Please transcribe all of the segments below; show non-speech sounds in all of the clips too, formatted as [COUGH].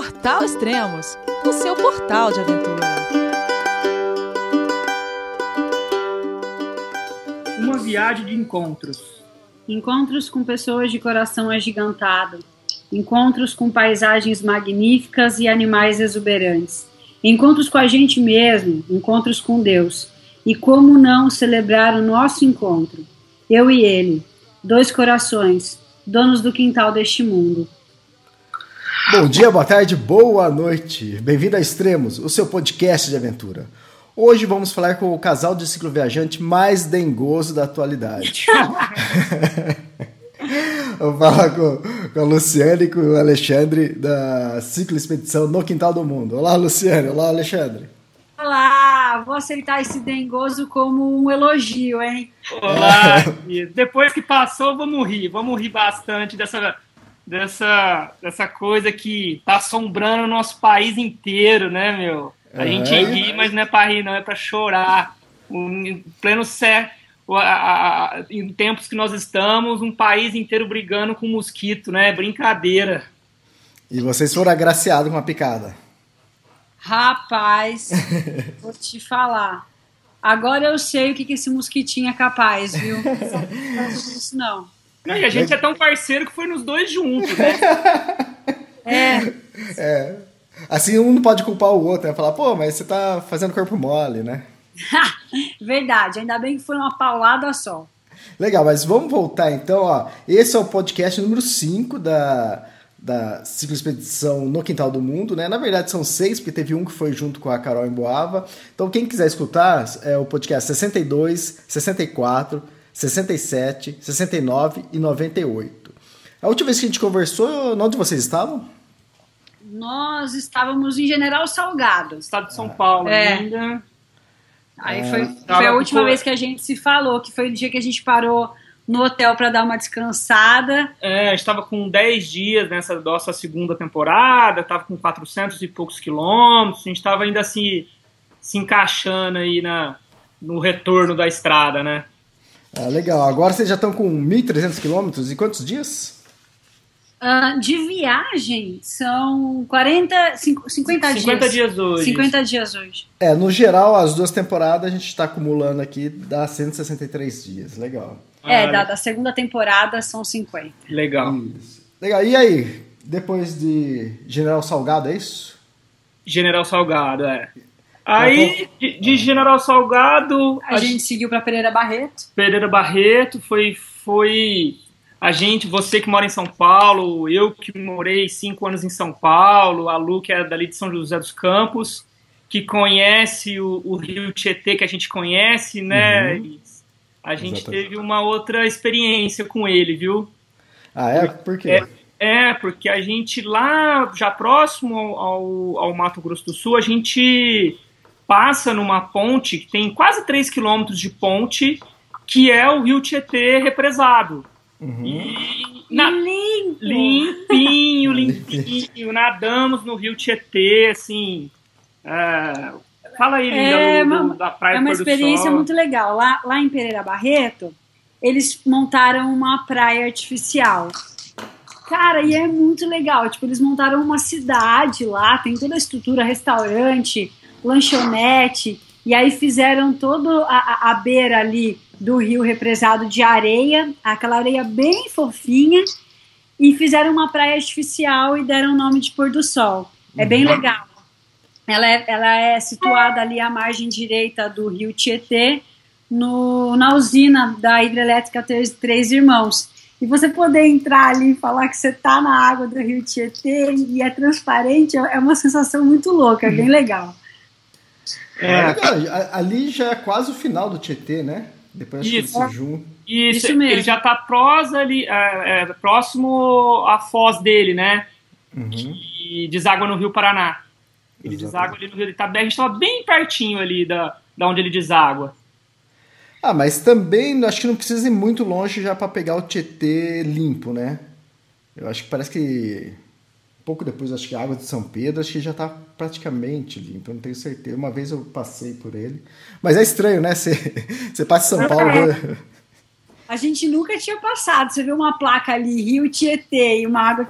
Portal Extremos, o seu portal de aventura. Uma viagem de encontros. Encontros com pessoas de coração agigantado. Encontros com paisagens magníficas e animais exuberantes. Encontros com a gente mesmo, encontros com Deus. E como não celebrar o nosso encontro? Eu e ele, dois corações, donos do quintal deste mundo. Bom dia, boa tarde, boa noite. Bem-vindo a Extremos, o seu podcast de aventura. Hoje vamos falar com o casal de cicloviajante mais dengoso da atualidade. [LAUGHS] Vou falar com, com a Luciane e com o Alexandre da Ciclo Expedição no Quintal do Mundo. Olá, Luciane. Olá, Alexandre. Olá, vou aceitar esse dengoso como um elogio, hein? Olá, depois que passou, vamos rir, vamos rir bastante dessa, dessa, dessa coisa que tá assombrando o nosso país inteiro, né, meu? A É. gente ri, mas não é pra rir, não, é pra chorar. Um, em pleno sé, a- a- a- em tempos que nós estamos, um país inteiro brigando com mosquito, né? Brincadeira. E vocês foram agraciados com uma picada. Rapaz, [LAUGHS] vou te falar. Agora eu sei o que, que esse mosquitinho é capaz, viu? [LAUGHS] Não isso não. E a gente é tão parceiro que foi nos dois juntos, né? [LAUGHS] É, Assim, um não pode culpar o outro, né? Falar, pô, mas você tá fazendo corpo mole, né? [LAUGHS] verdade. Ainda bem que foi uma paulada só. Legal, mas vamos voltar então, ó. Esse é o podcast número 5 da, da Ciclo Expedição no Quintal do Mundo, né? Na verdade são seis, porque teve um que foi junto com a Carol em Boava. Então quem quiser escutar, é o podcast 62, 64, 67, 69 e 98. A última vez que a gente conversou, onde vocês estavam? Nós estávamos em General Salgado. Estado de São Paulo É. ainda. Aí É. foi, foi a última vez que a gente se falou, que foi o dia que a gente parou no hotel para dar uma descansada. É, a gente estava com 10 dias nessa nossa segunda temporada, estava com 400 e poucos quilômetros, a gente estava ainda assim se encaixando aí na, no retorno da estrada, né? Ah, legal, agora vocês já estão com 1.300 quilômetros e quantos dias? Ah, de viagem são 40, cinco- 50 dias. 50 dias hoje. 50 dias hoje. É, no geral, as duas temporadas a gente está acumulando aqui, dá 163 dias. Legal. É, Ah, da, da segunda temporada são 50. Legal. Isso. Legal. E aí, depois de General Salgado, é isso? General Salgado, é. Aí, de, de General Salgado, A, gente seguiu para Pereira Barreto. Pereira Barreto foi, foi a gente, você que mora em São Paulo, eu que morei cinco anos em São Paulo, a Lu que é dali de São José dos Campos, que conhece o, o Rio Tietê que a gente conhece, né? Uhum. A gente Exatamente. teve uma outra experiência com ele, viu? Ah, é? Por quê? É, é, porque a gente lá, já próximo ao, ao, ao Mato Grosso do Sul, a gente passa numa ponte que tem quase 3 quilômetros de ponte, que é o Rio Tietê represado. Uhum. E na- Limpo! limpinho, [LAUGHS] limpinho, nadamos no Rio Tietê, assim. é, fala aí, Linda, É do- do- uma- da Praia É uma experiência muito legal. Lá, lá em Pereira Barreto, eles montaram uma praia artificial. Cara, e é muito legal. Tipo, eles montaram uma cidade lá, tem toda a estrutura, restaurante, lanchonete, e aí fizeram toda a, a, beira ali do rio represado de areia, aquela areia bem fofinha, e fizeram uma praia artificial e deram o nome de Pôr do Sol. É bem legal. Ela é, ela é situada ali à margem direita do rio Tietê, no, na usina da hidrelétrica Três, Três Irmãos. E você poder entrar ali e falar que você tá na água do rio Tietê e é transparente, é uma sensação muito louca, é bem legal. É, legal. A- Ali já é quase o final do Tietê, né? Depois acho que Isso. eles se juntam. Isso, Isso mesmo. ele já tá prós ali, é, é, próximo à foz dele, né? Uhum. E deságua no Rio Paraná. Ele Exatamente. deságua ali no Rio. Ele tá, bem- a gente tava bem pertinho ali da, da onde ele deságua. Ah, mas também acho que não precisa ir muito longe já para pegar o Tietê limpo, né? Eu acho que parece que pouco depois, acho que a água de São Pedro, acho que já tá praticamente limpo, eu não tenho certeza. Uma vez eu passei por ele. Mas é estranho, né? [LAUGHS] Você, você passa em São Paulo. vê- A gente nunca tinha passado. Você vê uma placa ali, Rio Tietê, e uma água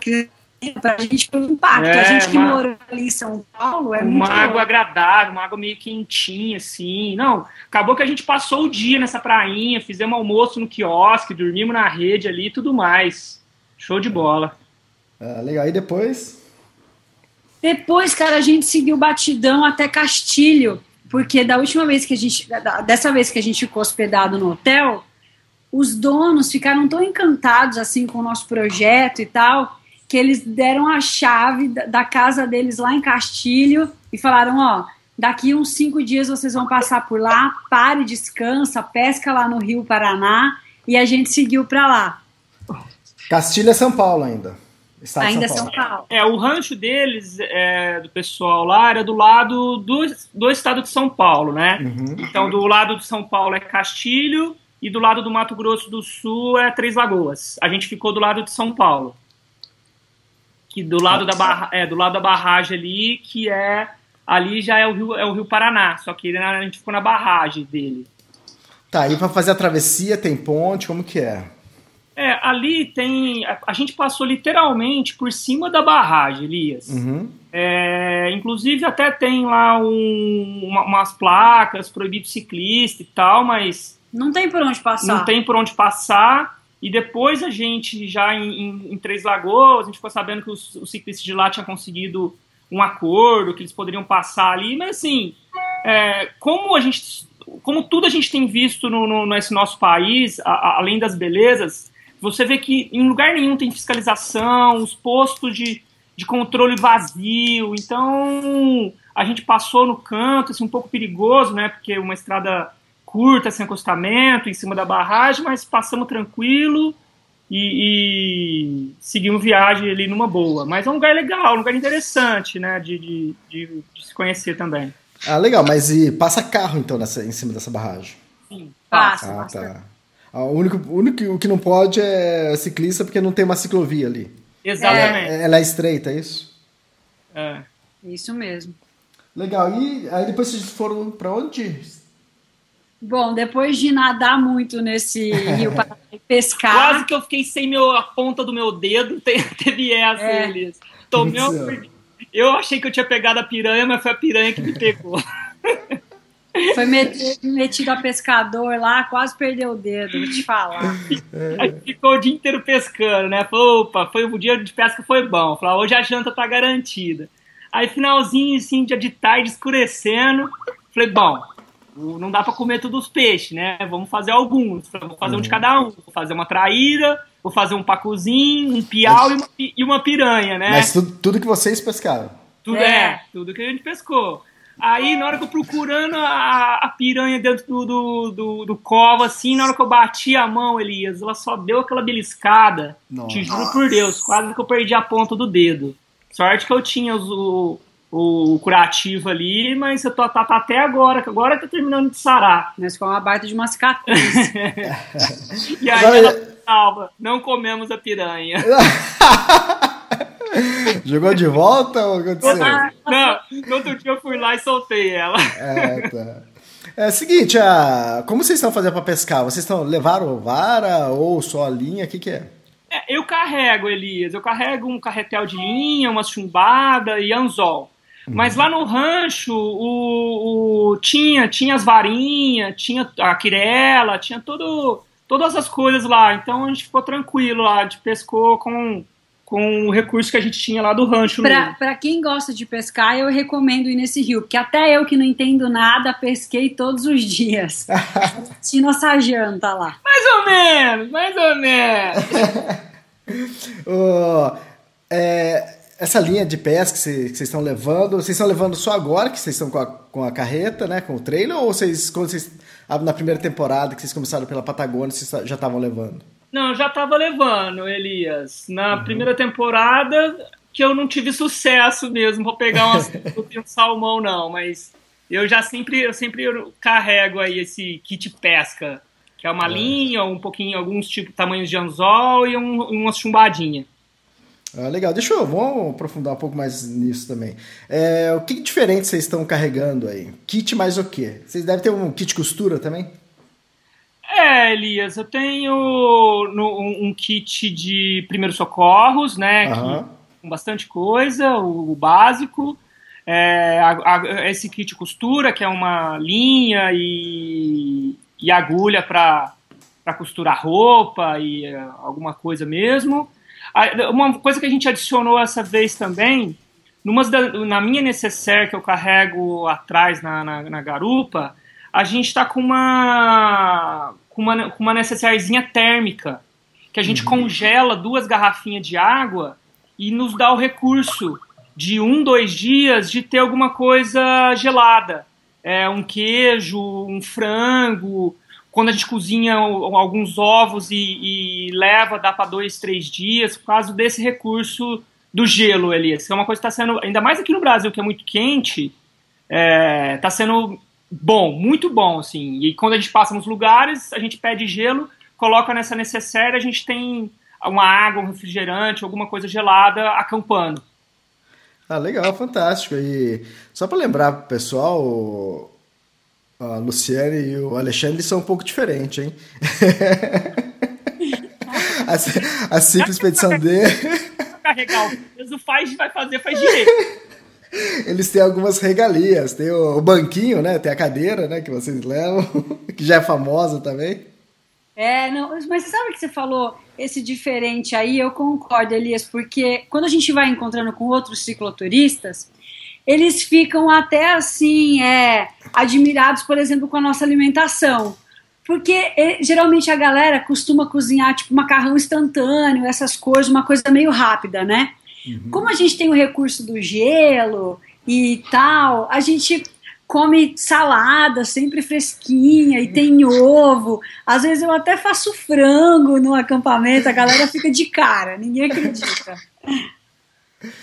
pra gente foi um impacto. É, a gente que uma- morou ali em São Paulo é uma muito água agradável, uma água meio quentinha, assim. Não, acabou que a gente passou o dia nessa prainha, fizemos almoço no quiosque, dormimos na rede ali e tudo mais. Show de bola. Ah, legal. E depois? Depois, cara, a gente seguiu batidão até Castilho, porque da última vez que a gente, dessa vez que a gente ficou hospedado no hotel, os donos ficaram tão encantados assim com o nosso projeto e tal, que eles deram a chave da, da casa deles lá em Castilho e falaram, ó, daqui uns cinco dias vocês vão passar por lá, pare, descansa, pesca lá no Rio Paraná, e a gente seguiu para lá. Castilho é São Paulo ainda. Estado Ainda São São Paulo. Paulo. É, o rancho deles, é, do pessoal lá, era do lado do, do estado de São Paulo, né? Uhum. Então, do lado de São Paulo é Castilho e do lado do Mato Grosso do Sul é Três Lagoas. A gente ficou do lado de São Paulo. Que do lado da, barra, é, do lado da barragem ali, que é. Ali já é o Rio, é o Rio Paraná, só que a gente ficou na barragem dele. Tá, e pra fazer a travessia tem ponte, como que é? É, ali tem. A, a gente passou literalmente por cima da barragem, Elias. Uhum. É, inclusive até tem lá um- uma- umas placas, proibido ciclista e tal, mas Não tem por onde passar. não tem por onde passar. E depois a gente, já em, em- em Três Lagoas, a gente ficou sabendo que os, os ciclistas de lá tinham conseguido um acordo, que eles poderiam passar ali, mas assim, é, como a gente. Como tudo a gente tem visto no, no- nesse nosso país, a- a- além das belezas, você vê que em lugar nenhum tem fiscalização, os postos de, de controle vazio, então a gente passou no canto, assim, um pouco perigoso, né? Porque uma estrada curta, sem acostamento, em cima da barragem, mas passamos tranquilo e, e seguimos viagem ali numa boa. Mas é um lugar legal, um lugar interessante, né? De, de, de, de se conhecer também. Ah, legal, mas e passa carro então nessa, em cima dessa barragem? Sim, Passa. Ah, tá. O único, o único o que não pode é ciclista porque não tem uma ciclovia ali. Exatamente. É, ela é estreita, é isso? É. Isso mesmo. Legal. E aí depois vocês foram pra onde? Bom, depois de nadar muito nesse [LAUGHS] rio para pescar, Quase que eu fiquei sem meu, a ponta do meu dedo, [LAUGHS] te- teve essa, É. Elias. Tomei Eu achei que eu tinha pegado a piranha, mas foi a piranha que me pegou. [LAUGHS] foi metido, metido a pescador lá, quase perdeu o dedo, vou te falar. Aí ficou o dia inteiro pescando, né? Falou, opa, foi, o dia de pesca foi bom. Falou, hoje a janta tá garantida. Aí finalzinho, assim, dia de tarde, escurecendo. Falei, bom, não dá pra comer todos os peixes, né? Vamos fazer alguns. Falei, Vou fazer um de cada um. Vou fazer uma traíra, vou fazer um pacuzinho, um piau e uma, e uma piranha, né? Mas tudo, tudo que vocês pescaram. Tudo É. é. tudo que a gente pescou. Aí, na hora que eu procurando a, a piranha dentro do, do, do, do cova, assim, na hora que eu bati a mão, Elias, ela só deu aquela beliscada. Nossa. Te juro por Deus, quase que eu perdi a ponta do dedo. Sorte que eu tinha os- o, o curativo ali, mas eu tô tá, tá até agora, que agora tá terminando de sarar. Mas foi uma baita de uma cicatriz. [LAUGHS] E aí Agora- ela salva, não comemos a piranha. [LAUGHS] Jogou de volta ou aconteceu? Não, no outro dia eu fui lá e soltei ela. É, tá. É o seguinte, ah, como vocês estão fazendo pra pescar? Vocês estão levaram vara ou só a linha? O que, que é? É, eu carrego, Elias. Eu carrego um carretel de linha, uma chumbada e anzol. Mas lá no rancho o, o- tinha, tinha as varinhas, tinha a quirela, tinha todo, todas as coisas lá. Então a gente ficou tranquilo lá, a gente pescou com, com o recurso que a gente tinha lá do rancho. Pra quem gosta de pescar, eu recomendo ir nesse rio, porque até eu que não entendo nada, pesquei todos os dias. [LAUGHS] Assisti nossa janta lá. Mais ou menos, mais ou menos. [LAUGHS] Ô, é, essa linha de pesca que vocês estão levando, vocês estão levando só agora que vocês estão com a, com a carreta, né, com o trailer, ou vocês, quando vocês, na primeira temporada que vocês começaram pela Patagônia, vocês já estavam levando? Não, eu já tava levando, Elias. Na primeira temporada que eu não tive sucesso mesmo pra pegar umas, [LAUGHS] um salmão, não, mas eu já sempre, eu sempre carrego aí esse kit pesca, que é uma linha, um pouquinho, alguns tipos, tamanhos de anzol e um, umas chumbadinhas. Ah, legal, deixa eu, vamos aprofundar um pouco mais nisso também. É, o que diferente vocês estão carregando aí? Kit mais o quê? Vocês devem ter um kit costura também? É, Elias, eu tenho no- um, um kit de primeiros socorros, né? Aham. Que, com bastante coisa, o, o básico. É, a, a, esse kit costura, que é uma linha e, e agulha para costurar roupa e é, alguma coisa mesmo. Uma coisa que a gente adicionou essa vez também, da, na minha necessaire que eu carrego atrás na, na, na garupa, a gente está com uma, com uma, com uma necessairezinha térmica, que a gente uhum. congela duas garrafinhas de água e nos dá o recurso de um, dois dias de ter alguma coisa gelada. É, um queijo, um frango. Quando a gente cozinha alguns ovos e, e leva, dá para dois, três dias, por causa desse recurso do gelo, Elias. Que é uma coisa que está sendo, ainda mais aqui no Brasil, que é muito quente, está é, tá sendo bom, muito bom, assim. E quando a gente passa nos lugares, a gente pede gelo, coloca nessa necessaire, a gente tem uma água, um refrigerante, alguma coisa gelada acampando. Ah, legal, fantástico. E só para lembrar pro pessoal, a Luciane e o Alexandre são um pouco diferentes, hein? [LAUGHS] a, a simples expedição dele. Carregar o peso faz, vai fazer, faz direito. Eles têm algumas regalias, tem o, banquinho, né? Tem a cadeira, né? Que vocês levam, [LAUGHS] que já é famosa também. É, não, mas sabe o que você falou? Esse diferente aí, eu concordo, Elias, porque quando a gente vai encontrando com outros cicloturistas, eles ficam até assim, é, admirados, por exemplo, com a nossa alimentação. Porque é, geralmente a galera costuma cozinhar tipo macarrão instantâneo, essas coisas, uma coisa meio rápida, né? Uhum. Como a gente tem o recurso do gelo e tal, a gente come salada sempre fresquinha e tem ovo. Às vezes eu até faço frango no acampamento, a galera fica de cara, ninguém acredita. [LAUGHS]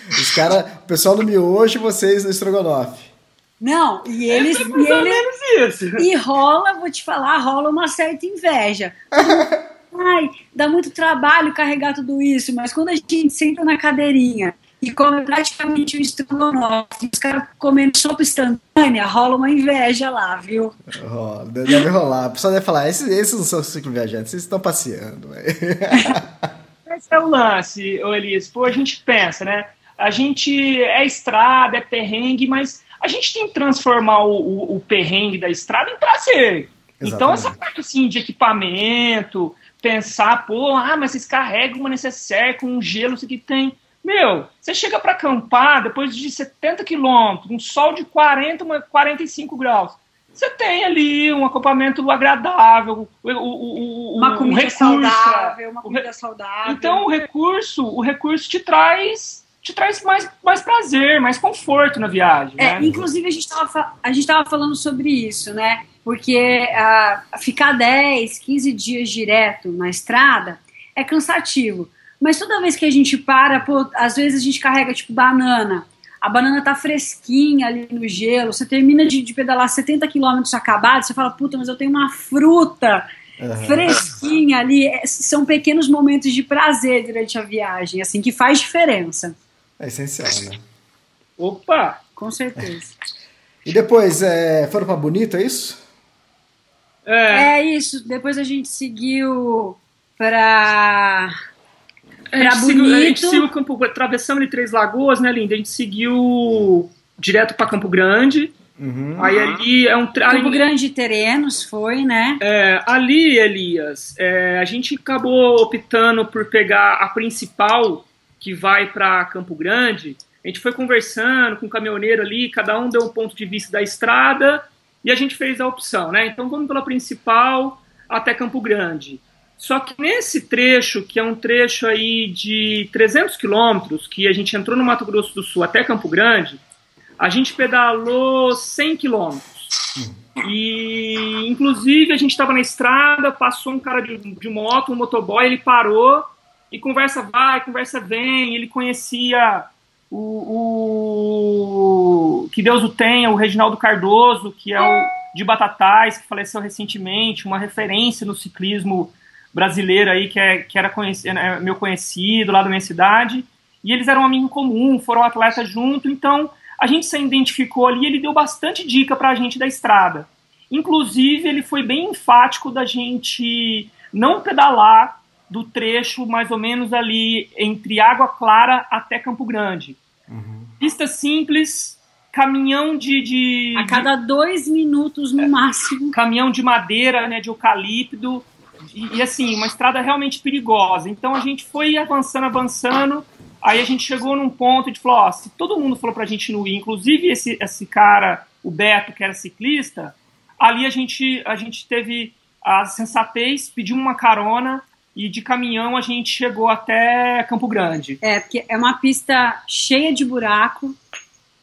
Os cara, o pessoal no miojo, vocês no estrogonofe. Não, e é eles. E, ele, e rola, vou te falar, rola uma certa inveja. [LAUGHS] Ai, dá muito trabalho carregar tudo isso, mas quando a gente senta na cadeirinha e come praticamente o estrogonofe, os caras comendo sopa instantânea, rola uma inveja lá, viu? Oh, deve rolar. A pessoa deve falar, esses, esses não são ciclo viajantes, vocês estão passeando. [LAUGHS] [LAUGHS] Esse é o lance, Elias. Pô, a gente pensa, né? A gente é estrada, é perrengue, mas a gente tem que transformar o, o, o perrengue da estrada em prazer. Exatamente. Então, essa parte assim, de equipamento, pensar, pô, ah, mas vocês carregam uma necessaire com um gelo, isso aqui tem. Meu, você chega para acampar depois de 70 quilômetros, um sol de 40, 45 graus. Você tem ali um acampamento agradável, o, o, o, uma comida recurso, saudável, uma comida saudável. Então o recurso, o recurso te traz te traz mais, mais prazer, mais conforto na viagem. É, né? Inclusive, a gente estava falando sobre isso, né? Porque uh, ficar 10, 15 dias direto na estrada é cansativo. Mas toda vez que a gente para, pô, às vezes a gente carrega tipo banana. A banana tá fresquinha ali no gelo. Você termina de, de pedalar 70 quilômetros acabado, você fala, puta, mas eu tenho uma fruta uhum. fresquinha ali. É, são pequenos momentos de prazer durante a viagem, assim, que faz diferença. É essencial, né? Opa! Com certeza. E depois, é, foram para Bonito, é isso? É. é isso. Depois a gente seguiu para para Bonito. Seguiu, a gente seguiu Campo, atravessamos ali Três Lagoas, né, Linda? A gente seguiu direto para Campo Grande. Uhum. Aí ali é um Campo ali, Grande Terenos foi, né? É, ali, Elias, é, a gente acabou optando por pegar a principal que vai para Campo Grande. A gente foi conversando com o caminhoneiro ali, cada um deu um ponto de vista da estrada e a gente fez a opção, né? Então vamos pela principal até Campo Grande. Só que nesse trecho, que é um trecho aí de 300 quilômetros, que a gente entrou no Mato Grosso do Sul até Campo Grande, a gente pedalou 100 quilômetros. E, inclusive, a gente estava na estrada, passou um cara de, de moto, um motoboy, ele parou e conversa vai, conversa vem. Ele conhecia o, o, que Deus o tenha, o Reginaldo Cardoso, que é o de Batatais, que faleceu recentemente, uma referência no ciclismo brasileiro aí, que, é, que era conhecido, é, meu conhecido lá da minha cidade, e eles eram amigos comum, foram atletas junto, então a gente se identificou ali, ele deu bastante dica para a gente da estrada. Inclusive, ele foi bem enfático da gente não pedalar do trecho mais ou menos ali entre Água Clara até Campo Grande. Uhum. Pista simples, caminhão de, de A cada dois minutos no máximo. caminhão de madeira, né, de eucalipto, e, e, assim, uma estrada realmente perigosa. Então a gente foi avançando, avançando, aí a gente chegou num ponto de falou, ó, se todo mundo falou pra gente não ir, inclusive esse, esse cara, o Beto, que era ciclista, ali a gente, a gente teve a sensatez, pedimos uma carona, e de caminhão a gente chegou até Campo Grande. É, porque é uma pista cheia de buraco,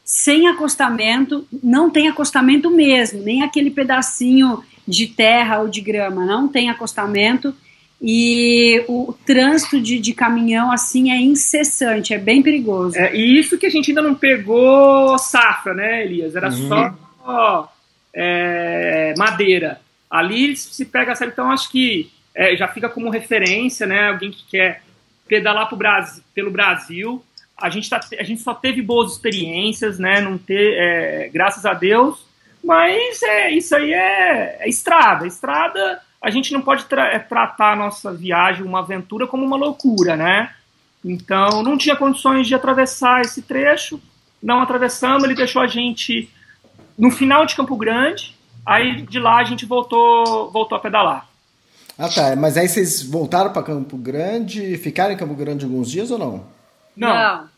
sem acostamento, não tem acostamento mesmo, nem aquele pedacinho de terra ou de grama, não tem acostamento. E o trânsito de, de caminhão, assim, é incessante, é bem perigoso. É, e isso que a gente ainda não pegou safra, né, Elias? Era Uhum. só é, madeira. Ali se pega? Então acho que é, já fica como referência, né? Alguém que quer pedalar pro Brasil, pelo Brasil. A gente, tá, a gente só teve boas experiências, né? Não ter, é, graças a Deus. Mas é, isso aí é, é estrada. Estrada, a gente não pode tra- é, tratar a nossa viagem, uma aventura, como uma loucura, né? Então, não tinha condições de atravessar esse trecho. Não atravessamos, ele deixou a gente no final de Campo Grande. Aí de lá a gente voltou, voltou a pedalar. Ah, tá. Mas aí vocês voltaram para Campo Grande, ficaram em Campo Grande alguns dias ou não? Não,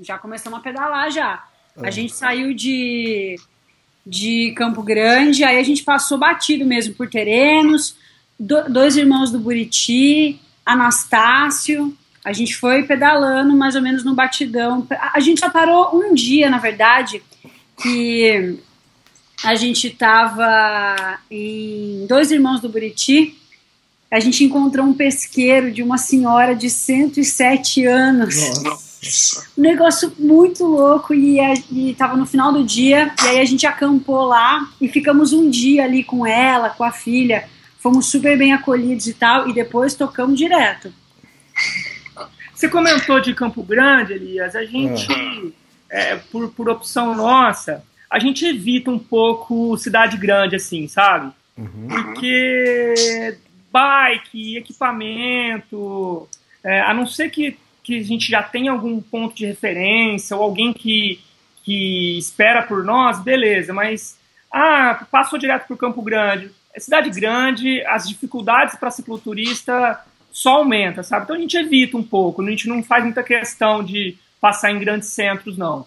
já começamos a pedalar já. A gente saiu de, de Campo Grande, aí a gente passou batido mesmo por terrenos, do- dois irmãos do Buriti, Anastácio. A gente foi pedalando mais ou menos no batidão. A a gente só parou um dia, na verdade, que a gente tava em dois irmãos do Buriti. A gente encontrou um pesqueiro de uma senhora de 107 anos. Nossa. Um negócio muito louco e, a, e tava no final do dia e aí a gente acampou lá e ficamos um dia ali com ela, com a filha. Fomos super bem acolhidos e tal e depois tocamos direto. Você comentou de Campo Grande, Elias. A gente, é, por, por opção nossa, a gente evita um pouco cidade grande, assim, sabe? Uhum. Porque bike, equipamento, é, a não ser que, que a gente já tenha algum ponto de referência ou alguém que, que espera por nós, beleza, mas ah, passou direto para o Campo Grande. É cidade grande, as dificuldades para cicloturista só aumenta, sabe? Então a gente evita um pouco, a gente não faz muita questão de passar em grandes centros, não.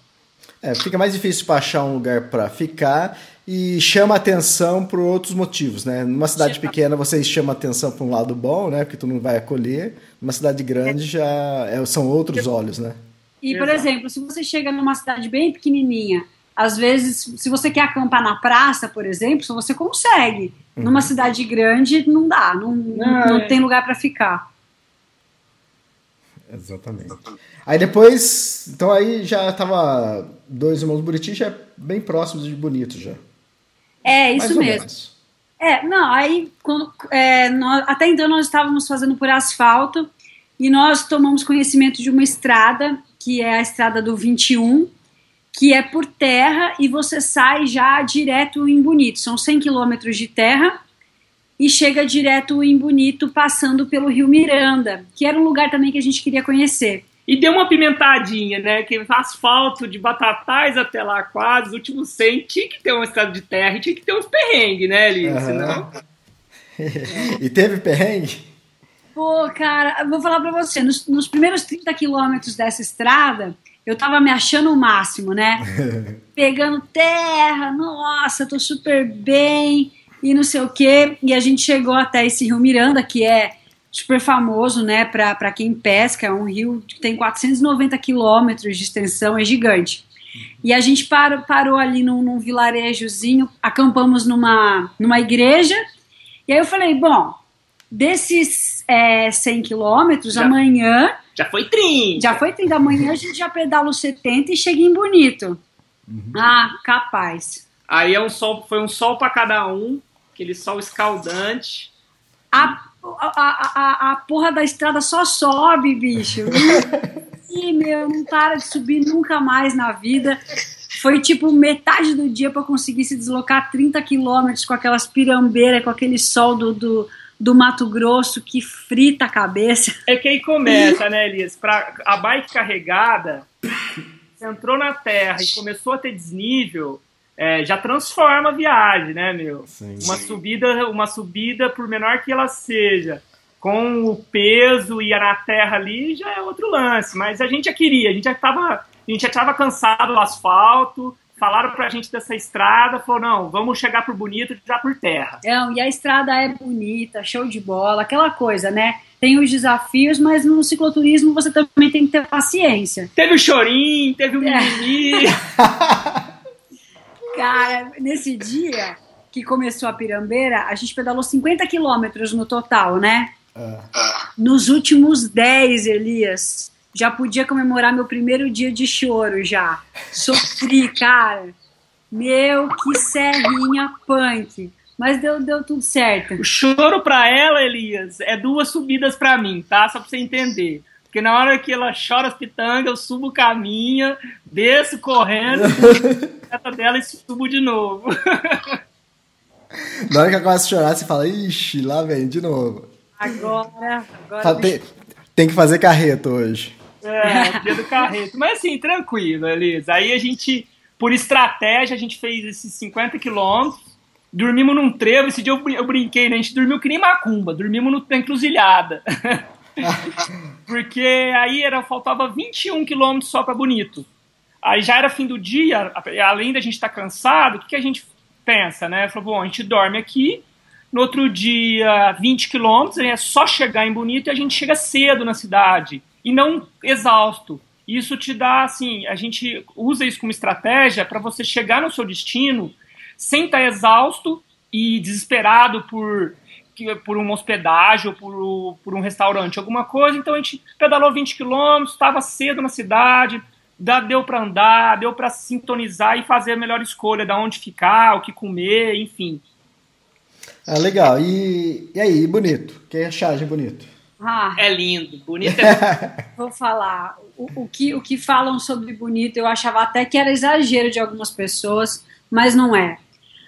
É, fica mais difícil para achar um lugar para ficar e chama atenção por outros motivos, né? Numa cidade Chama. pequena você chama atenção para um lado bom, né? Porque tu não vai acolher. Numa cidade grande já é- são outros olhos, né? E, por Exato. exemplo, se você chega numa cidade bem pequenininha, às vezes, se você quer acampar na praça, por exemplo, você consegue. Numa cidade grande, não dá, não, não, Não, é. tem lugar para ficar. Exatamente. Aí depois, então aí já tava dois irmãos Buriti já bem próximos de Bonito já. É, Mais isso ou mesmo. É, não, aí quando, é, nós- até então nós estávamos fazendo por asfalto e nós tomamos conhecimento de uma estrada, que é a estrada do 21, que é por terra e você sai já direto em Bonito. São 100 quilômetros de terra e chega direto em Bonito, passando pelo Rio Miranda, que era um lugar também que a gente queria conhecer. E deu uma pimentadinha, né? Que asfalto de batatais até lá quase, os últimos 100, tinha que ter uma estrada de terra e tinha que ter uns perrengues, né? Aham. Senão... [LAUGHS] E teve perrengue? Pô, cara, vou falar pra você, nos, nos primeiros 30 quilômetros dessa estrada, eu tava me achando o máximo, né? [LAUGHS] Pegando terra, nossa, tô super bem, e não sei o quê. E a gente chegou até esse rio Miranda, que é super famoso, né, pra, pra quem pesca, é um rio que tem 490 quilômetros de extensão, é gigante. E a gente parou, parou ali num, num vilarejozinho, acampamos numa, numa igreja, e aí eu falei, bom, desses é, 100 quilômetros, Já. amanhã, Já foi 30. já foi 30 da manhã, a gente já pedala os 70 e chega em Bonito. Ah, capaz. Aí é um sol, foi um sol para cada um, aquele sol escaldante. A, a, a, a, porra da estrada só sobe, bicho. [LAUGHS] E, meu, não para de subir nunca mais na vida. Foi tipo metade do dia para conseguir se deslocar 30 quilômetros com aquelas pirambeiras, com aquele sol do, do, do Mato Grosso que frita a cabeça. É que aí começa, né, Elias? Pra, a bike carregada, você entrou na terra e começou a ter desnível, é, já transforma a viagem, né, meu? Sim. Uma subida, uma subida, por menor que ela seja, com o peso e na terra ali, já é outro lance. Mas a gente já queria, a gente já estava, a gente já estava cansado do asfalto, falaram pra gente dessa estrada, falou, não, vamos chegar por bonito já por terra. Não, e a estrada é bonita, show de bola, aquela coisa, né? Tem os desafios, mas no cicloturismo você também tem que ter paciência. Teve o chorinho, teve o mimimi. [LAUGHS] Cara, nesse dia que começou a pirambeira, a gente pedalou 50 quilômetros no total, né? Ah, Nos últimos 10, Elias, já podia comemorar meu primeiro dia de choro já. Sofri, cara. Meu, que serrinha punk. Mas deu, deu tudo certo. o choro pra ela, Elias, é duas subidas pra mim, tá? Só pra você entender. Porque na hora que ela chora as pitangas, eu subo o caminho, desço correndo, [LAUGHS] subo a dela e subo de novo. Na hora que ela começa a chorar, você fala, ixi, lá vem, de novo. Agora, agora. Tem, tem que fazer carreto hoje. É, dia do carreto. Mas assim, tranquilo, Elisa. Aí a gente, por estratégia, a gente fez esses 50 quilômetros, dormimos num trevo. Esse dia eu brinquei, né? A gente dormiu que nem macumba, dormimos no, na encruzilhada. [LAUGHS] [LAUGHS] Porque aí era, faltava 21 quilômetros só para Bonito. Aí já era fim do dia, além da gente estar cansado, o que, que a gente pensa, né? Falou, bom, a gente dorme aqui, no outro dia 20 quilômetros, é só chegar em Bonito e a gente chega cedo na cidade e não exausto. Isso te dá, assim, a gente usa isso como estratégia para você chegar no seu destino sem estar exausto e desesperado por, que- por uma hospedagem ou por, por um restaurante, alguma coisa. Então a gente pedalou 20 quilômetros, estava cedo na cidade, dá- deu para andar, deu para sintonizar e fazer a melhor escolha, da onde ficar, o que comer, enfim. Ah, legal. E, e aí, bonito? Que achagem bonito? Ah, É lindo, bonito. É... [LAUGHS] vou falar. O, o que, o que falam sobre bonito, eu achava até que era exagero de algumas pessoas, mas não é.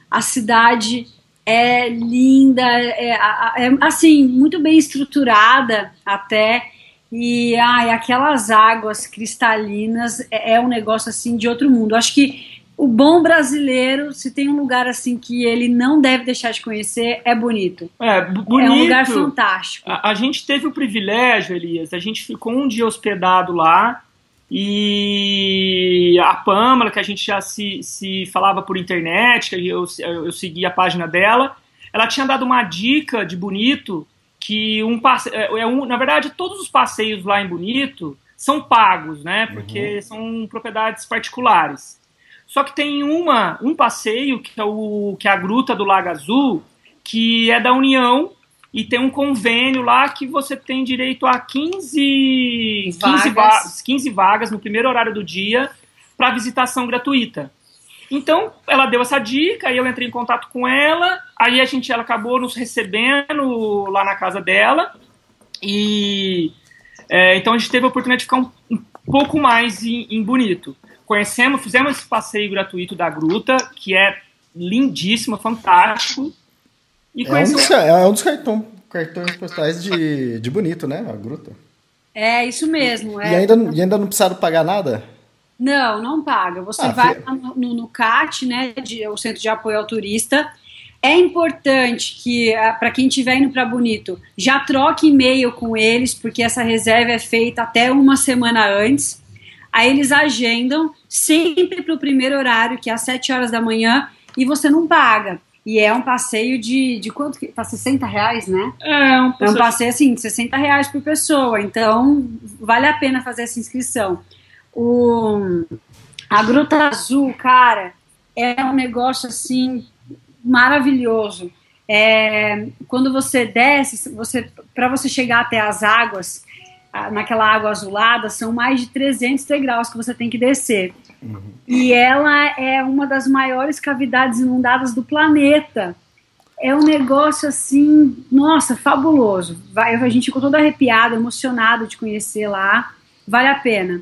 A cidade é linda, é, é, assim, muito bem estruturada até. E ai, aquelas águas cristalinas é, é um negócio assim de outro mundo. Acho que o bom brasileiro, se tem um lugar assim que ele não deve deixar de conhecer, é bonito. É, bonito. É um lugar fantástico. A, a gente teve o privilégio, Elias, a gente ficou um dia hospedado lá e a Pâmela, que a gente já se, se falava por internet, que eu, eu, eu segui a página dela, ela tinha dado uma dica de Bonito que um passe... é um, na verdade todos os passeios lá em Bonito são pagos, né? Porque uhum. são propriedades particulares. Só que tem uma, um passeio que é, o, que é a Gruta do Lago Azul, que é da União e tem um convênio lá que você tem direito a 15 vagas, 15 vagas, 15 vagas no primeiro horário do dia para visitação gratuita. Então, ela deu essa dica, aí eu entrei em contato com ela, aí a gente, ela acabou nos recebendo lá na casa dela, e é, então a gente teve a oportunidade de ficar um, um pouco mais em, em Bonito. Conhecemos, fizemos esse passeio gratuito da gruta, que é lindíssimo, fantástico, e é, um dos, é um dos cartão, cartões postais de, de bonito, né? A gruta. É, isso mesmo. É. E, ainda, e ainda não precisaram pagar nada? Não, não paga. Você ah, vai no, no, no, CAT, né? De, o Centro de Apoio ao Turista. É importante que, para quem estiver indo para Bonito, já troque e-mail com eles, porque essa reserva é feita até uma semana antes. Aí eles agendam sempre para o primeiro horário, que é às 7 horas da manhã, e você não paga. E é um passeio de, de quanto? Tá 60 reais, né? É, um passeio, é um passeio assim, de 60 reais por pessoa. Então, vale a pena fazer essa inscrição. O, a Gruta Azul, cara, é um negócio assim maravilhoso. É, quando você desce, você, para você chegar até as águas, naquela água azulada, são mais de 300 degraus que você tem que descer. Uhum. E ela é uma das maiores cavidades inundadas do planeta. É um negócio assim, nossa, fabuloso. Vai, a gente ficou todo arrepiado, emocionado de conhecer lá. Vale a pena.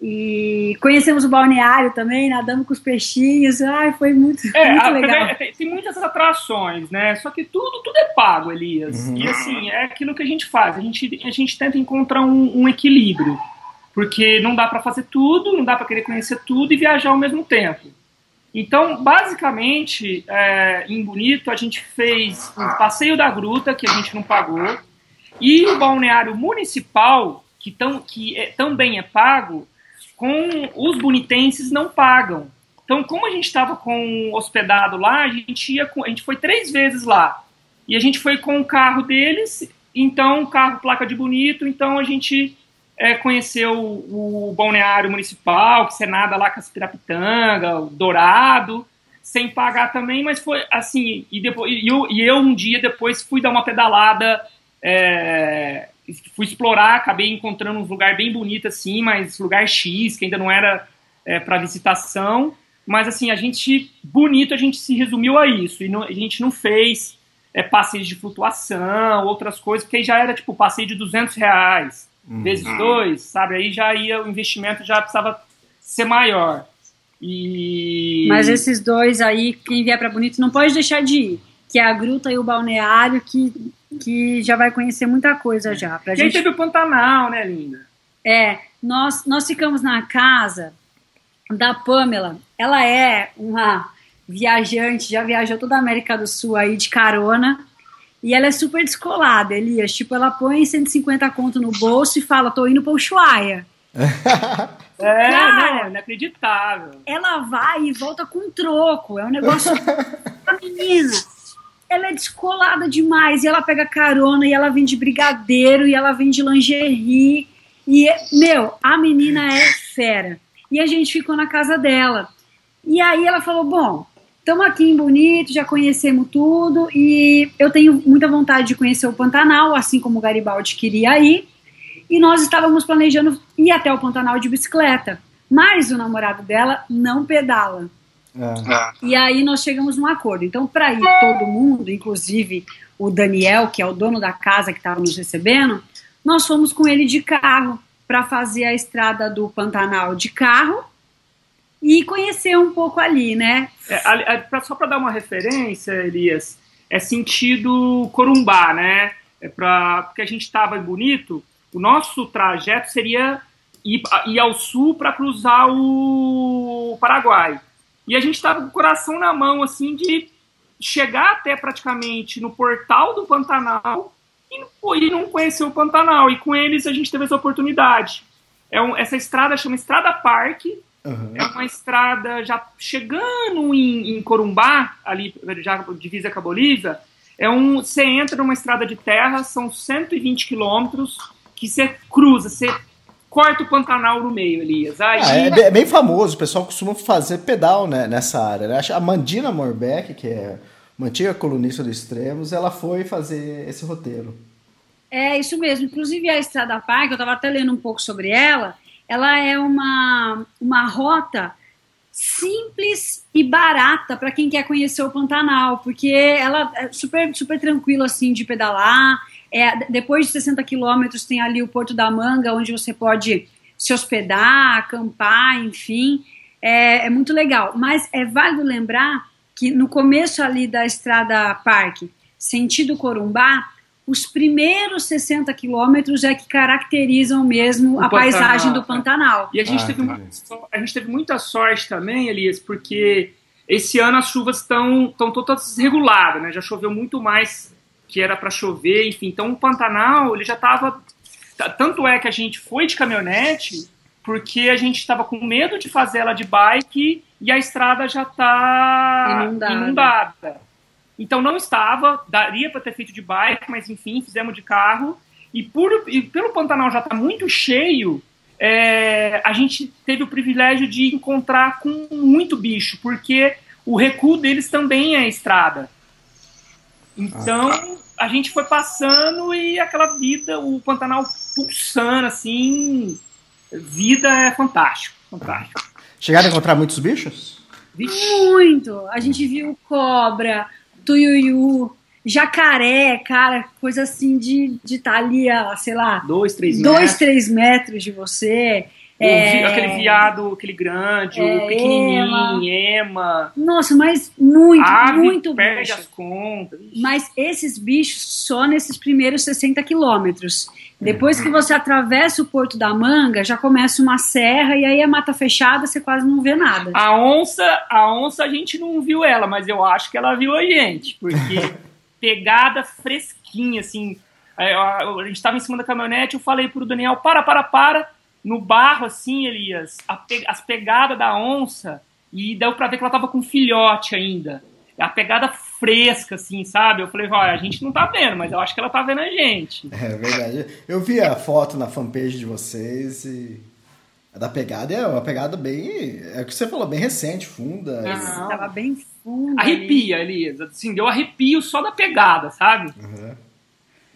E conhecemos o balneário também, nadamos com os peixinhos. Ai, foi muito, É, muito a- legal. tem, tem muitas atrações, né? Só que tudo, tudo é pago, Elias. Uhum. E assim, é aquilo que a gente faz. A gente, a gente tenta encontrar um, um equilíbrio. Porque não dá para fazer tudo, não dá para querer conhecer tudo e viajar ao mesmo tempo. Então, basicamente, é, em Bonito, a gente fez o passeio da gruta, que a gente não pagou, e o balneário municipal, que, tão, que é- também é pago, com os bonitenses não pagam. Então, como a gente estava com hospedado lá, a gente ia com, a gente foi três vezes lá. E a gente foi com o carro deles, então carro placa de bonito, então a gente é, conheceu o, o balneário municipal, que você nada lá com as pirapitanga, o dourado, sem pagar também, mas foi assim, e, depois, e, eu, e eu um dia depois fui dar uma pedalada, é, fui explorar, acabei encontrando um lugar bem bonito assim, mas lugar X, que ainda não era é, para visitação, mas assim, a gente, bonito, a gente se resumiu a isso, e não- a gente não fez é, passeios de flutuação, outras coisas, porque aí já era tipo passeio de 200 reais, vezes dois, sabe? Aí já ia, o investimento já precisava ser maior. E... Mas esses dois aí, quem vier para Bonito, não pode deixar de ir. Que é a gruta e o balneário, que, que já vai conhecer muita coisa já. Pra E aí gente teve o Pantanal, né, linda? É, nós, nós ficamos na casa da Pamela. Ela é uma viajante, já viajou toda a América do Sul aí de carona. E ela é super descolada, Elias. Tipo, ela põe 150 conto no bolso e fala, tô indo pra Ushuaia. [LAUGHS] É, Cara. não, inacreditável. Ela vai e volta com troco. É um negócio... [LAUGHS] a menina, ela é descolada demais. E ela pega carona e ela vende brigadeiro e ela vende lingerie. E, meu, a menina é fera. E a gente ficou na casa dela. E aí ela falou: Bom, estamos aqui em Bonito, já conhecemos tudo. E eu tenho muita vontade de conhecer o Pantanal, assim como o Garibaldi queria ir. E nós estávamos planejando ir até o Pantanal de bicicleta. Mas o namorado dela não pedala. É. E aí nós chegamos num acordo. Então, para ir todo mundo, inclusive o Daniel, que é o dono da casa que estava nos recebendo, nós fomos com ele de carro para fazer a estrada do Pantanal de carro e conhecer um pouco ali, né? É, é, pra- só para dar uma referência, Elias, é sentido Corumbá, né? É pra, porque a gente estava em Bonito, o nosso trajeto seria ir, ir ao sul para cruzar o Paraguai. E a gente estava com o coração na mão, assim, de chegar até praticamente no portal do Pantanal e, não- e não conhecer o Pantanal. E com eles a gente teve essa oportunidade. É um- essa estrada chama Estrada Parque, Uhum. é uma estrada já chegando em, em Corumbá, ali já divisa com a Bolívia. É um, você entra numa estrada de terra, são 120 quilômetros que você cruza, você corta o Pantanal no meio, Elias. Aí, Ah, é, bem, é bem famoso, o pessoal costuma fazer pedal né, nessa área. Né? A Mandina Morbeck, que é uma antiga colunista do Extremos, ela foi fazer esse roteiro. É isso mesmo. Inclusive a Estrada Parque, eu estava até lendo um pouco sobre ela. Ela é uma, uma rota simples e barata para quem quer conhecer o Pantanal, porque ela é super, super tranquila assim de pedalar. É, depois de 60 quilômetros tem ali o Porto da Manga, onde você pode se hospedar, acampar, enfim. É, é muito legal. Mas é válido lembrar que no começo ali da Estrada Parque, sentido Corumbá, os primeiros 60 quilômetros é que caracterizam mesmo O a Pantanal, paisagem do é. Pantanal. e a gente, Ah, teve entendi. muita, a gente teve muita sorte também, Elias, porque esse ano as chuvas estão estão todas desreguladas, né? Já choveu muito mais que era para chover, enfim. Então o Pantanal ele já estava tanto é que a gente foi de caminhonete porque a gente estava com medo de fazer ela de bike e a estrada já está Inundada. inundada. Então não estava, daria para ter feito de bike, mas enfim, fizemos de carro. E, por, e pelo Pantanal já estar muito cheio, é, a gente teve o privilégio de encontrar com muito bicho, porque o recuo deles também é estrada. Então a gente foi passando e aquela vida, o Pantanal pulsando assim, vida é fantástico, fantástico. Chegaram a encontrar muitos bichos? Vixe, Muito! A gente viu cobra, tuiuiu, jacaré, cara, coisa assim de estar de tá ali, sei lá, dois, três dois, metros. três metros de você. É... Aquele viado, aquele grande, é, o pequenininho, ema. Nossa, mas muito, Ave muito perde bicho. as contas. Mas esses bichos só nesses primeiros 60 quilômetros. Depois que você atravessa o Porto da Manga, já começa uma serra e aí é mata fechada, você quase não vê nada. A onça, a onça a gente não viu ela, mas eu acho que ela viu a gente, porque [LAUGHS] pegada fresquinha, assim. A, gente estava em cima da caminhonete, eu falei pro Daniel, para, para, para. No barro, assim, Elias, pe as pegadas da onça, e deu pra ver que ela tava com filhote ainda. A pegada fresca, assim, sabe? Eu falei, olha, a gente não tá vendo, mas eu acho que ela tá vendo a gente. É verdade. Eu vi a foto na fanpage de vocês e. A da pegada é uma pegada bem. É o que você falou, bem recente, funda. Não. Tava bem funda. Arrepia. Elias. Assim, deu arrepio só da pegada, sabe? Uhum.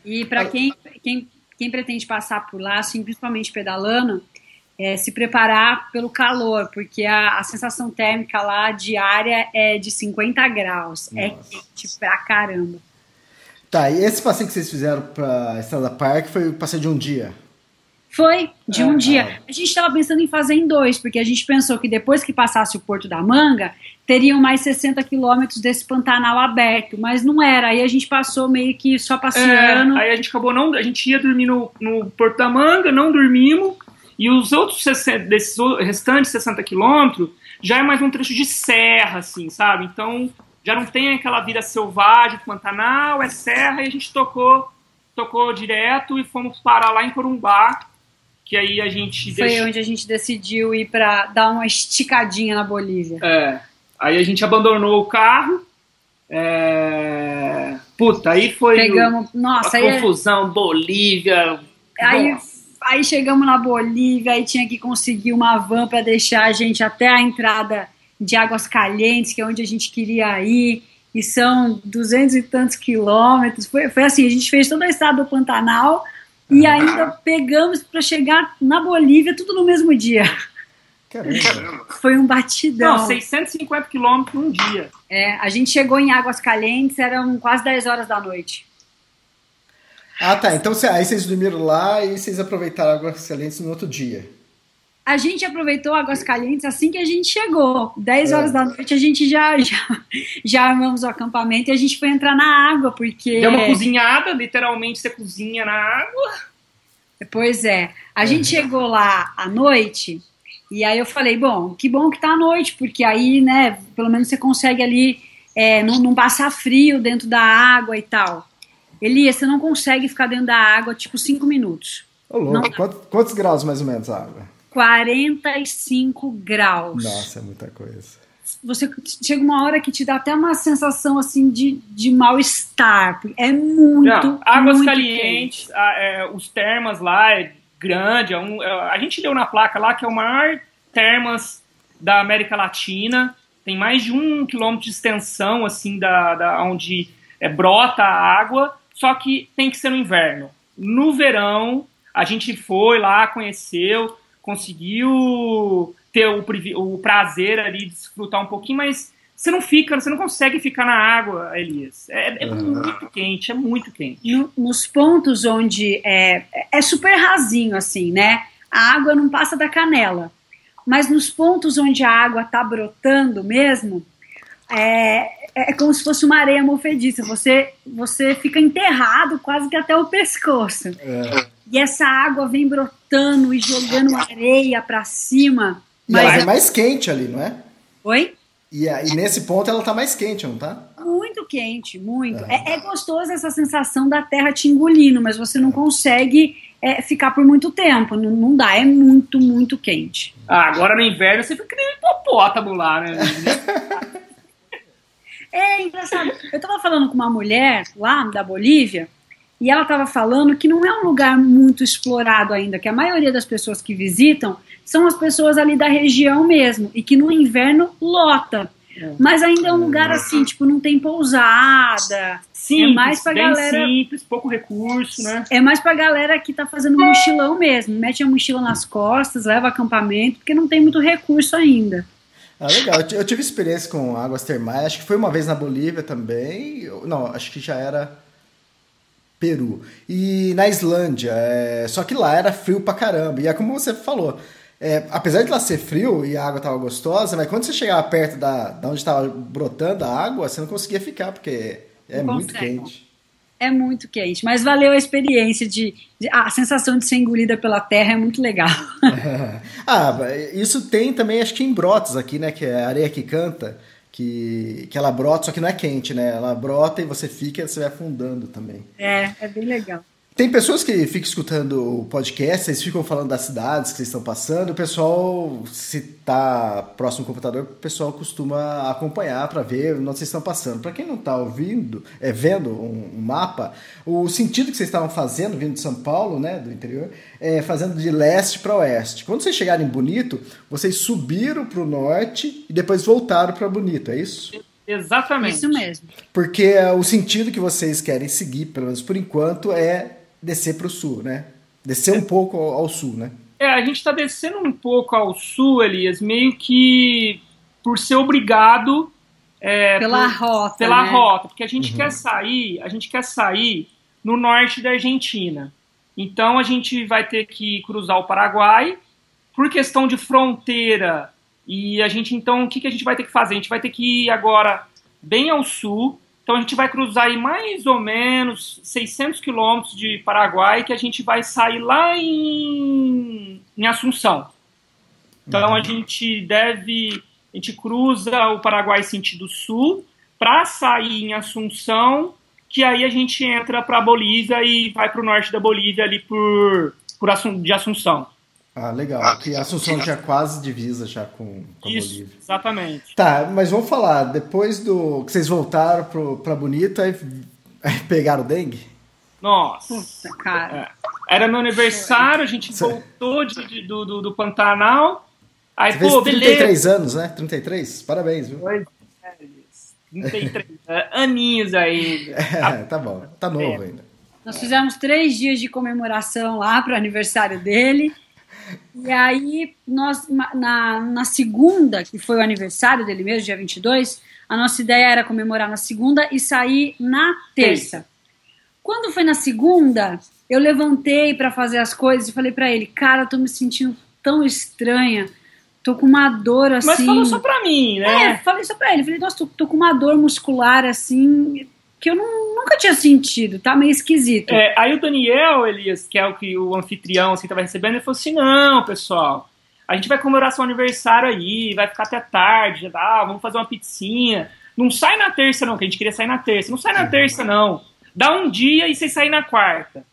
E para quem, quem, quem pretende passar por lá, assim, principalmente pedalando, é, se preparar pelo calor, porque a, a, sensação térmica lá diária é de 50 graus. É Nossa. É quente pra caramba. Tá, e esse passeio que vocês fizeram pra Estrada Park foi o passeio de um dia? Foi, de um dia. A gente estava pensando em fazer em dois, porque a gente pensou que depois que passasse o Porto da Manga, teriam mais 60 quilômetros desse Pantanal aberto, mas não era. Aí a gente passou meio que só passeando. É, aí a gente acabou não. A gente ia dormir no, no Porto da Manga, não dormimos. E os outros 60, desses restantes 60 quilômetros já é mais um trecho de serra, assim, sabe? Então já não tem aquela vida selvagem do Pantanal, é serra, e a gente tocou, tocou direto e fomos parar lá em Corumbá, que aí a gente... Foi onde a gente decidiu ir para dar uma esticadinha na Bolívia. É, aí a gente abandonou o carro, é... puta, aí foi Pegamos, nossa, a aí é confusão, Bolívia... Aí nossa aí chegamos na Bolívia, aí tinha que conseguir uma van para deixar a gente até a entrada de Águas Calientes, que é onde a gente queria ir, e são duzentos e tantos quilômetros. Foi, foi assim, a gente fez toda a estrada do Pantanal e ainda pegamos para chegar na Bolívia tudo no mesmo dia. Caramba. Foi um batidão. Não, 650 quilômetros num dia. É, a gente chegou em Águas Calientes, eram quase 10 horas da noite. Ah, tá. Então aí vocês dormiram lá e vocês aproveitaram Águas Calientes no outro dia. A gente aproveitou Águas Calientes assim que a gente chegou. 10 é. horas da noite a gente já, [LAUGHS] já, já armamos o acampamento e a gente foi entrar na água, porque. Deu uma cozinhada, literalmente você cozinha na água. Pois é. A gente chegou lá à noite e aí eu falei, bom, que bom que tá à noite, porque aí, né, pelo menos você consegue ali é, não, não passar frio dentro da água e tal. Elias, você não consegue ficar dentro da água tipo 5 minutos. Ô, louco. Quantos, quantos, graus mais ou menos a água? 45 graus. Nossa, é muita coisa. Você chega uma hora que te dá até uma sensação assim de, de mal-estar. É muito. Não, águas muito calientes, a, é, os termas lá é grande. É um, é, a gente deu na placa lá que é o maior termas da América Latina. Tem mais de um quilômetro de extensão, assim, da, da onde é, brota a água só que tem que ser no inverno. No verão, a gente foi lá, conheceu, conseguiu ter o, o prazer ali de desfrutar um pouquinho, mas você não fica, você não consegue ficar na água, Elias. É, é muito quente, é muito quente. No, nos pontos onde é, é super rasinho, assim, né? A água não passa da canela. Mas nos pontos onde a água tá brotando mesmo, é, é, é como se fosse uma areia movediça. Você, você fica enterrado quase que até o pescoço. É. E essa água vem brotando e jogando areia para cima. E ela é mais quente ali, não é? Oi? E, e, nesse ponto ela tá mais quente, não tá? Muito quente, muito. É, é gostoso essa sensação da terra te engolindo, mas você não consegue é, ficar por muito tempo. Não, não, dá, é muito, muito quente. Ah, agora no inverno você fica que nem hipopótamo lá, né? [LAUGHS] É engraçado. Eu tava falando com uma mulher lá da Bolívia e ela tava falando que não é um lugar muito explorado ainda, que a maioria das pessoas que visitam são as pessoas ali da região mesmo e que no inverno lota. É. Mas ainda é um lugar assim, tipo, não tem pousada. Sim, é mais pra bem galera. simples, pouco recurso, né? É mais pra galera que tá fazendo mochilão mesmo. Mete a mochila nas costas, leva acampamento, porque não tem muito recurso ainda. Ah, legal. Eu tive experiência com águas termais. Acho que foi uma vez na Bolívia também. Não, acho que já era Peru. E na Islândia. É... Só que lá era frio pra caramba. E é como você falou. é, apesar de lá ser frio e a água tava gostosa, mas quando você chegava perto da, da onde estava brotando a água, você não conseguia ficar, porque é Não muito consegue. quente. É muito quente, mas valeu a experiência de, de- a sensação de ser engolida pela terra é muito legal. [LAUGHS] ah, isso tem também, acho que em Brotas aqui, né? Que é a areia que canta, que, que ela brota, só que não é quente, né? Ela brota e você fica, você vai afundando também. É, é bem legal. Tem pessoas que ficam escutando o podcast, vocês ficam falando das cidades que vocês estão passando, o pessoal, se tá próximo do computador, o pessoal costuma acompanhar para ver onde vocês estão passando. Para quem não tá ouvindo, é, vendo um, um mapa, o sentido que vocês estavam fazendo, vindo de São Paulo, né, do interior, é fazendo de leste para oeste. Quando vocês chegarem em Bonito, vocês subiram para o norte e depois voltaram para Bonito, é isso? Exatamente. Isso mesmo. Porque é, o sentido que vocês querem seguir, pelo menos por enquanto, é descer para o sul, né? Descer um pouco ao, ao sul, né? É, a gente está descendo um pouco ao sul, Elias, meio que por ser obrigado é, Pela por- rota. pela né? rota, porque a gente quer sair, a gente quer sair no norte da Argentina. Então a gente vai ter que cruzar o Paraguai por questão de fronteira. E a gente então o que, que a gente vai ter que fazer? A gente vai ter que ir agora bem ao sul. Então a gente vai cruzar aí mais ou menos 600 quilômetros de Paraguai que a gente vai sair lá em, em Assunção. Então a gente deve, a gente cruza o Paraguai sentido sul para sair em Assunção, que aí a gente entra para Bolívia e vai para o norte da Bolívia ali por, por de Assunção. Ah, legal. Que Assunção já quase divisa já com, com a Isso, Bolívia. exatamente. Tá, mas vamos falar, depois do que vocês voltaram pro, pra Bonito, aí, aí pegaram dengue? Nossa. Puta, cara. É. Era meu aniversário, a gente Cê- voltou de- de- do, do, do Pantanal. Aí, Você fez pô, beleza. 33 anos, né? 33? Parabéns, viu? Pois é, 33 é, aninhos ainda. É, tá bom. Tá novo ainda. Nós fizemos três dias de comemoração lá para o aniversário dele. E aí, nós, na, na segunda, que foi o aniversário dele mesmo, dia 22, a nossa ideia era comemorar na segunda e sair na terça. Quando foi na segunda, eu levantei para fazer as coisas e falei para ele: Cara, eu tô me sentindo tão estranha, tô com uma dor assim. Mas falou só pra mim, É, né? falei isso pra ele. Falei, nossa, tô, tô com uma dor muscular assim que eu não- nunca tinha sentido, tá meio esquisito. É, aí o Daniel, Elias, que é o que o anfitrião assim, tava recebendo, ele falou assim: não, pessoal, a gente vai comemorar seu aniversário aí, vai ficar até tarde, ah, vamos fazer uma pizzinha. Não sai na terça, não, que a gente queria sair na terça. Não sai na terça, não. Dá um dia e vocês saem na quarta.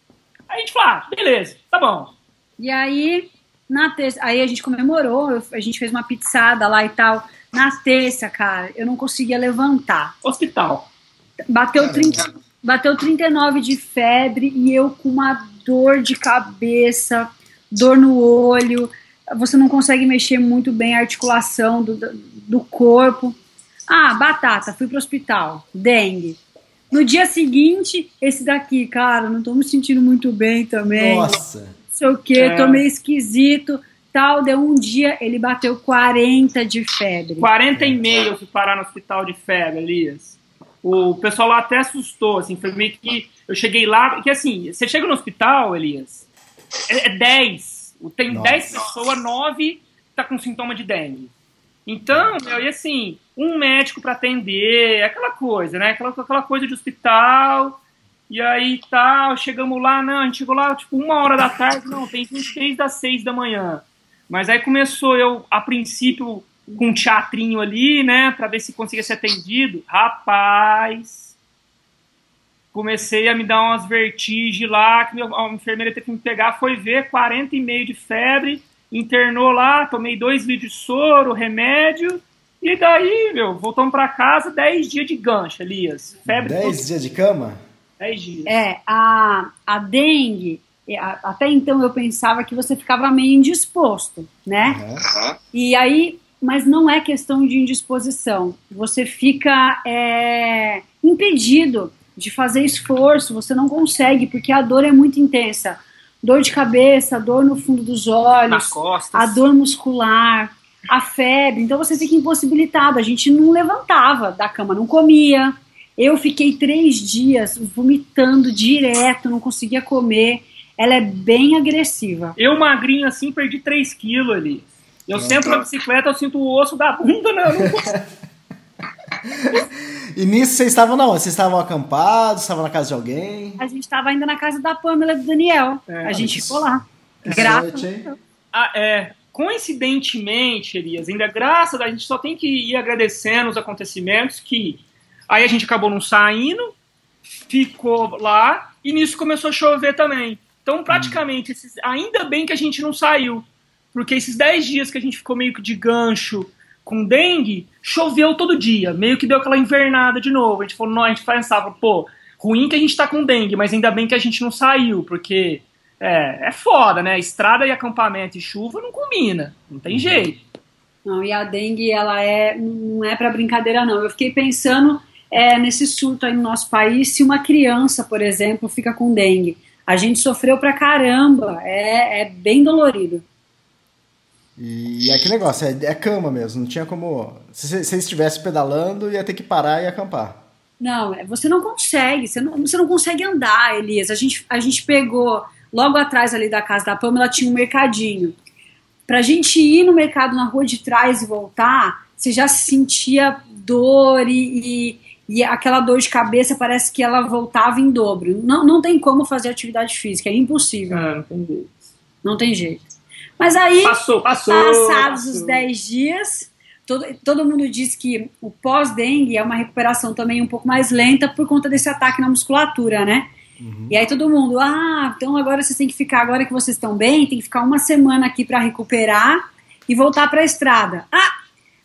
Aí a gente falou, ah, beleza, tá bom. E aí, na terça, aí a gente comemorou, a gente fez uma pizzada lá e tal. Na terça, cara, eu não conseguia levantar. Hospital. Bateu, Caramba. 30, bateu 39 de febre e eu com uma dor de cabeça, dor no olho. Você não consegue mexer muito bem a articulação do, do corpo. Ah, batata, fui pro hospital. Dengue. No dia seguinte, esse daqui, cara, não tô me sentindo muito bem também. Nossa. Não sei o que, É. tô meio esquisito. Tal, deu um dia, ele bateu 40 de febre. 40 e meio eu fui parar no hospital de febre, Elias. O pessoal lá até assustou, assim, foi meio que. Eu cheguei lá, que assim, você chega no hospital, Elias, é, é 10. Tem Nossa. 10 pessoas, 9 tá com sintoma de dengue. Então, meu, e assim, um médico para atender, aquela coisa, né? Aquela, aquela coisa de hospital. E aí tal, chegamos lá, não, a gente chegou lá tipo uma hora da tarde, não, tem 23 das 6 da manhã. Mas aí começou eu, a princípio, com um teatrinho ali, né, pra ver se conseguia ser atendido. Rapaz, comecei a me dar umas vertigens lá, que a enfermeira teve que me pegar, foi ver, 40 e meio de febre, internou lá, tomei dois litros de soro, remédio, e daí, meu, voltamos pra casa, 10 dias de gancho, Elias. Febre 10 dias de cama? 10 dias. É, a, a dengue, é, a- até então eu pensava que você ficava meio indisposto, né? Aham. E aí, mas não é questão de indisposição. Você fica é, impedido de fazer esforço, você não consegue, porque a dor é muito intensa. Dor de cabeça, dor no fundo dos olhos, a dor muscular, a febre. Então você fica impossibilitado. A gente não levantava da cama, não comia. Eu fiquei três dias vomitando direto, não conseguia comer. ela é bem agressiva. Eu, magrinho assim, perdi 3 quilos ali. Eu sento na bicicleta, eu sinto o osso da bunda, né? Eu não... [LAUGHS] E nisso vocês estavam não? Vocês estavam acampados, estavam na casa de alguém? A gente estava ainda na casa da Pamela e do Daniel. É, a gente isso. ficou lá. Graças. Ah, é, coincidentemente, Elias, ainda graças a a gente só tem que ir agradecendo os acontecimentos que aí a gente acabou não saindo, ficou lá e nisso começou a chover também. Então, praticamente, esses- ainda bem que a gente não saiu, porque esses 10 dias que a gente ficou meio que de gancho com dengue, choveu todo dia, meio que deu aquela invernada de novo. A gente falou, não, a gente pensava, pô, ruim que a gente tá com dengue, mas ainda bem que a gente não saiu, porque é, é foda, né? Estrada e acampamento e chuva não combina, não tem jeito. Não, e a dengue, ela é, não é para brincadeira, não. Eu fiquei pensando é, nesse surto aí no nosso país, se uma criança, por exemplo, fica com dengue. A gente sofreu pra caramba, é, é bem dolorido. E é aquele negócio, é, é cama mesmo, não tinha como. Se você- se você estivesse pedalando, ia ter que parar e acampar. Não, é, você não consegue, você não, você não consegue andar, Elias. A gente, a gente pegou, logo atrás ali da casa da Pamela, tinha um mercadinho. Pra gente ir no mercado na rua de trás e voltar, você já sentia dor e, e, e aquela dor de cabeça parece que ela voltava em dobro. Não, não tem como fazer atividade física, é impossível, Ah, não tem jeito. não tem jeito. Mas aí, Passou, passou. passados passou. os 10 dias, todo, todo mundo diz que o pós-dengue é uma recuperação também um pouco mais lenta por conta desse ataque na musculatura, né? E aí todo mundo, ah, então agora vocês têm que ficar, agora que vocês estão bem, tem que ficar uma semana aqui para recuperar e voltar para a estrada. Ah,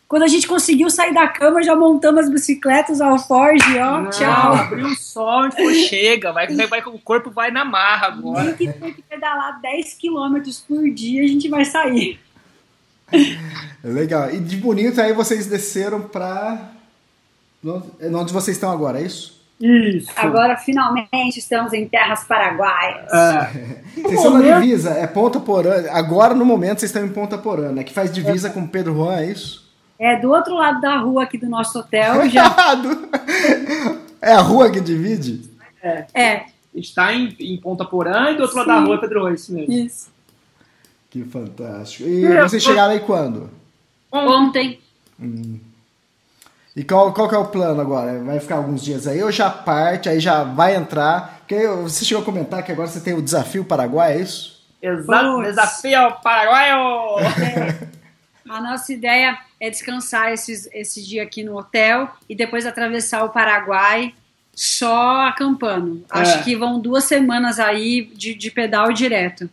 quando a gente conseguiu sair da cama, já montamos as bicicletas, alforge, ó, Não, tchau. abriu o sol, a gente falou, chega, vai, vai, vai, o corpo vai na marra agora. Tem que, tem que pedalar 10 quilômetros por dia, a gente vai sair. Legal. E de bonito, aí vocês desceram pra. Onde onde vocês estão agora, é isso? Isso. Agora, finalmente, estamos em terras paraguaias. É, Vocês estão na divisa, é Ponta Porã. Agora, no momento, vocês estão em Ponta Porã, né? Que faz divisa com Pedro Juan, é isso? É do outro lado da rua aqui do nosso hotel, [LAUGHS] já. É a rua que divide? É, está em, em Ponta Porã e do outro lado da Sim. rua é Pedro Reis mesmo. isso. Que fantástico. E É, vocês chegaram aí quando? Ontem. E qual, qual que é o plano agora? Vai ficar alguns dias aí ou já parte, aí já vai entrar? Porque você chegou a comentar que agora você tem o desafio Paraguai, é isso? Exato, desafio ao paraguaio! [LAUGHS] A nossa ideia é descansar esses, esse dia aqui no hotel e depois atravessar o Paraguai só acampando. Acho É. que vão duas semanas aí de, de pedal direto.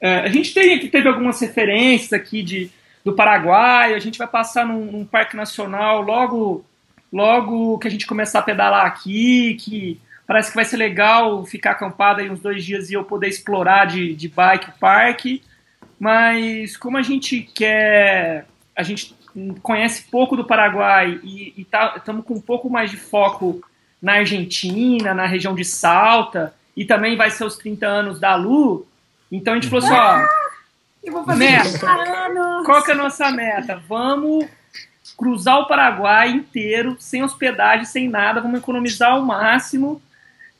É, a gente tem, teve algumas referências aqui de, do Paraguai, a gente vai passar num, num parque nacional logo, logo que a gente começar a pedalar aqui, que parece que vai ser legal ficar acampado aí uns dois dias e eu poder explorar de, de bike o parque. Mas como a gente quer. A gente conhece pouco do Paraguai e estamos com um pouco mais de foco na Argentina, na região de Salta, e também vai ser os 30 anos da Lu. Então a gente falou assim: ó, Eu vou fazer Meta. 30 anos. qual que é a nossa meta? Vamos cruzar o Paraguai inteiro, sem hospedagem, sem nada, vamos economizar ao máximo.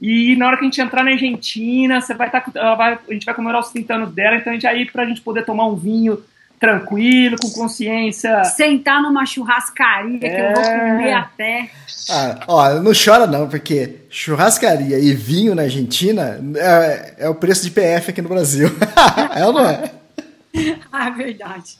E na hora que a gente entrar na Argentina, você vai estar, ela vai, a gente vai comemorar os 30 anos dela, então a gente aí pra gente poder tomar um vinho tranquilo, com consciência. Sentar numa churrascaria que eu vou É. comer até. Ah, ó, não chora não, porque churrascaria e vinho na Argentina é, é o preço de PF aqui no Brasil. [LAUGHS] é ou não é? [LAUGHS] Ah, é verdade.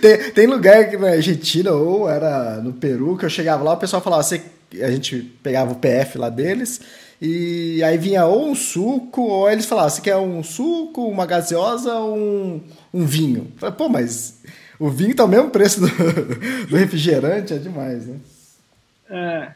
Tem, tem lugar aqui na Argentina ou era no Peru que eu chegava lá, o pessoal falava, você, a gente pegava o PF lá deles e aí vinha ou um suco ou eles falavam, você quer um suco, uma gaseosa ou um, um vinho? Eu falei, Pô, mas o vinho tá o mesmo preço do, [LAUGHS] do refrigerante, é demais, né? É.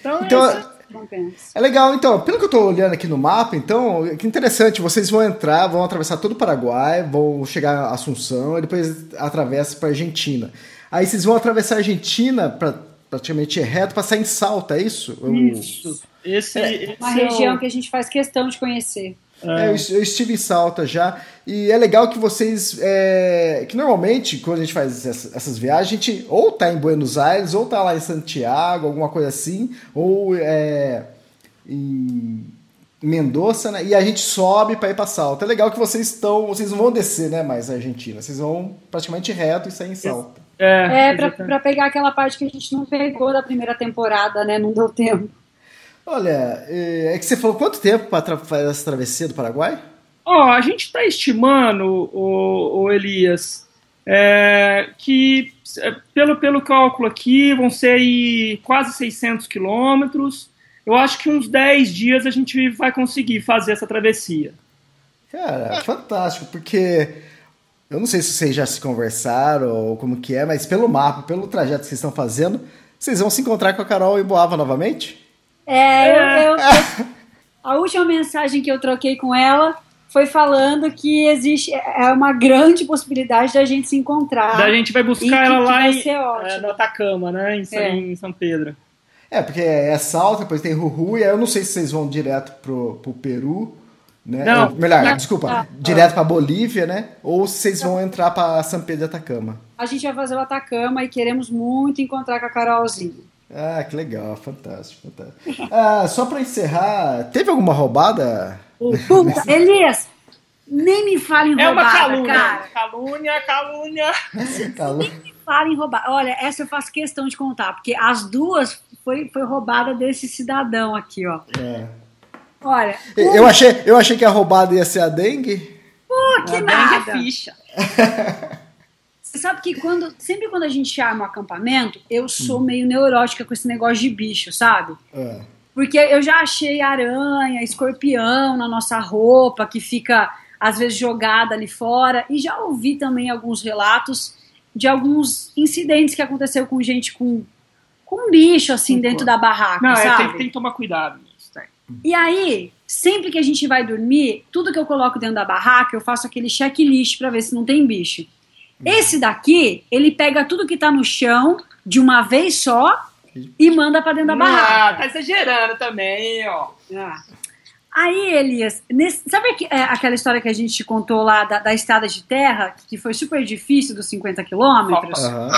Então, Então, é. Não penso. É legal, então, pelo que eu tô olhando aqui no mapa, então, que interessante, vocês vão entrar, vão atravessar todo o Paraguai, vão chegar a Assunção e depois atravessa para Argentina. Aí vocês vão atravessar a Argentina pra, praticamente reto, passar em Salta, é isso? Isso. Esse, esse Uma é o- região que a gente faz questão de conhecer. É, eu, eu estive em Salta já, e é legal que vocês. é, que normalmente, quando a gente faz essa- essas viagens, a gente ou tá em Buenos Aires, ou tá lá em Santiago, alguma coisa assim, ou é, em, Mendoza, né? E a gente sobe para ir para Salta. É legal que vocês estão, vocês não vão descer, né, mais a Argentina. Vocês vão praticamente reto e sair em Salta. É, é para pegar aquela parte que a gente não pegou da primeira temporada, né? Não deu tempo. Olha, é, é que você falou quanto tempo para fazer essa travessia do Paraguai? Ó, oh, a gente está estimando, o, o Elias, é, que é, pelo, pelo cálculo aqui vão ser quase 600 quilômetros. Eu acho que uns 10 dias a gente vai conseguir fazer essa travessia. Cara, fantástico, porque eu não sei se vocês já se conversaram ou como que é, mas pelo mapa, pelo trajeto que vocês estão fazendo, vocês vão se encontrar com a Carol em Boava novamente? É, eu, eu, a última mensagem que eu troquei com ela foi falando que existe é uma grande possibilidade da gente se encontrar. Da gente vai buscar ela lá em, é, no Atacama, né, em, é. em, São Pedro. É, porque é Salta, depois tem Ruhu, e aí eu não sei se vocês vão direto pro, pro Peru, né? Não, Ou, melhor, não, desculpa, não, direto para Bolívia, né? Ou se vocês vão entrar para São Pedro de Atacama. A gente vai fazer o Atacama e queremos muito encontrar com a Carolzinha. Ah, que legal, fantástico, fantástico. [LAUGHS] Ah, só para encerrar, teve alguma roubada? Puta, [LAUGHS] Elias, nem me fale em é roubada, uma calúnia, cara. Calúnia, calúnia. calúnia. Nem me fale em roubada. Olha, essa eu faço questão de contar, porque as duas foi, foi roubada desse cidadão aqui, ó. É. Olha. Eu, achei, eu achei que a roubada ia ser a dengue. Pô, que a nada. Dengue é ficha. [LAUGHS] Você sabe que quando, sempre quando a gente arma um acampamento, eu sou hum. meio neurótica com esse negócio de bicho, sabe? É. Porque eu já achei aranha, escorpião na nossa roupa, que fica às vezes jogada ali fora, e já ouvi também alguns relatos de alguns incidentes que aconteceu com gente com, com bicho assim dentro da barraca, Não, sabe? É, tem, tem que tomar cuidado. E aí, sempre que a gente vai dormir, tudo que eu coloco dentro da barraca, eu faço aquele checklist para ver se não tem bicho. Esse daqui, ele pega tudo que tá no chão de uma vez só e manda para dentro da barraca. Ah, tá exagerando também, ó. Ah. Aí, Elias, nesse, sabe que, é, aquela história que a gente contou lá da, da estrada de terra, que foi super difícil dos 50 quilômetros? Uhum.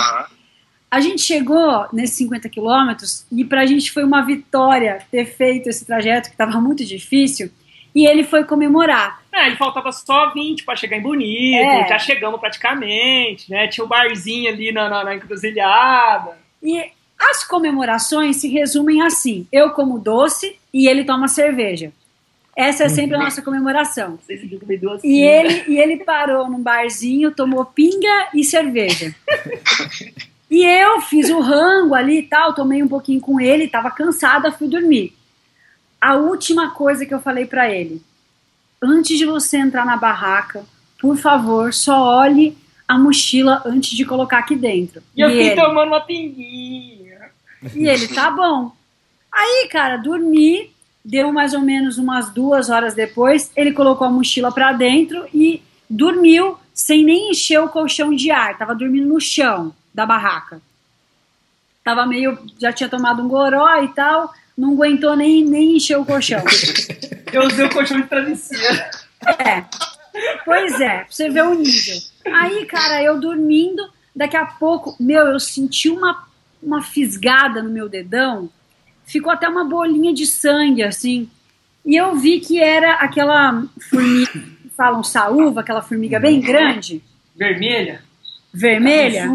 A gente chegou nesses 50 quilômetros e pra gente foi uma vitória ter feito esse trajeto que estava muito difícil. E ele foi comemorar. É, ele faltava só 20 para chegar em Bonito, é. já chegamos praticamente, né? Tinha o um barzinho ali na, na, na encruzilhada. E as comemorações se resumem assim: eu como doce e ele toma cerveja. Essa é sempre a uhum. nossa comemoração. E ele, e ele parou num barzinho, tomou pinga e cerveja. [LAUGHS] e eu fiz o rango ali e tal, tomei um pouquinho com ele, tava cansada, fui dormir a última coisa que eu falei para ele: antes de você entrar na barraca, por favor, só olhe a mochila antes de colocar aqui dentro. E, e eu fiquei ele, tomando uma pinguinha. E ele, tá bom. Aí, cara, dormi, deu mais ou menos umas duas horas depois, ele colocou a mochila para dentro e dormiu sem nem encher o colchão de ar. Tava dormindo no chão da barraca. Tava meio. já tinha tomado um goró e tal não aguentou nem, nem encher o colchão. [LAUGHS] Eu usei o colchão de travesseiro. É. Pois é, pra você ver o nível. Aí, cara, eu dormindo, daqui a pouco, meu, eu senti uma, uma fisgada no meu dedão, ficou até uma bolinha de sangue, assim. E eu vi que era aquela formiga, falam saúva, aquela formiga bem grande. Vermelha? Vermelha?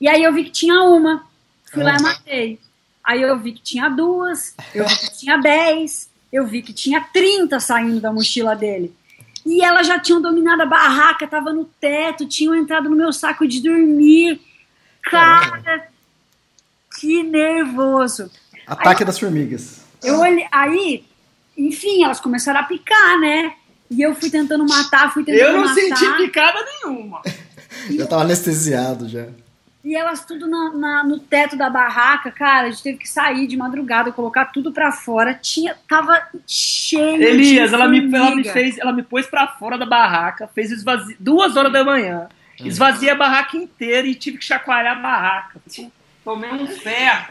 E aí eu vi que tinha uma. Fui lá e matei. Aí eu vi que tinha duas, eu vi que tinha dez, eu vi que tinha trinta saindo da mochila dele. E elas já tinham dominado a barraca, tava no teto, tinham entrado no meu saco de dormir. Cara, que nervoso. Ataque aí, das formigas. Eu olhei, aí, enfim, elas começaram a picar, né? E eu fui tentando matar, fui tentando matar. Eu não matar. senti picada nenhuma. [LAUGHS] eu tava anestesiado já. E elas tudo na, na, no teto da barraca, cara, a gente teve que sair de madrugada, colocar tudo pra fora. Tinha, tava cheio Elias, ela me, ela me fez, ela me pôs pra fora da barraca, fez esvazi... duas horas da manhã. Hum. Esvaziei a barraca inteira e tive que chacoalhar a barraca. Tomei um ferro.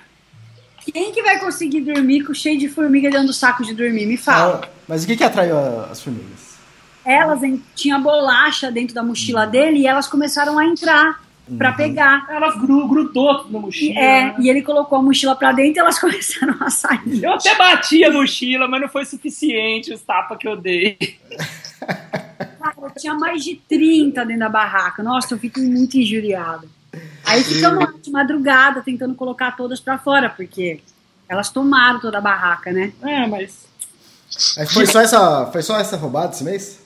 Quem que vai conseguir dormir com cheio de formiga dentro do saco de dormir? Me fala. Ah, mas o que que atraiu as formigas? Elas tinha bolacha dentro da mochila dele e elas começaram a entrar pra pegar. Ela gru- grudou na mochila. É, né? e ele colocou a mochila pra dentro e elas [LAUGHS] começaram a sair. Eu até bati a mochila, mas não foi suficiente os tapas que eu dei. Cara, tinha mais de 30 dentro da barraca. Nossa, eu fiquei muito injuriada. Aí ficamos lá de madrugada tentando colocar todas pra fora, porque elas tomaram toda a barraca, né? É, mas. Foi só essa, foi só essa roubada esse mês?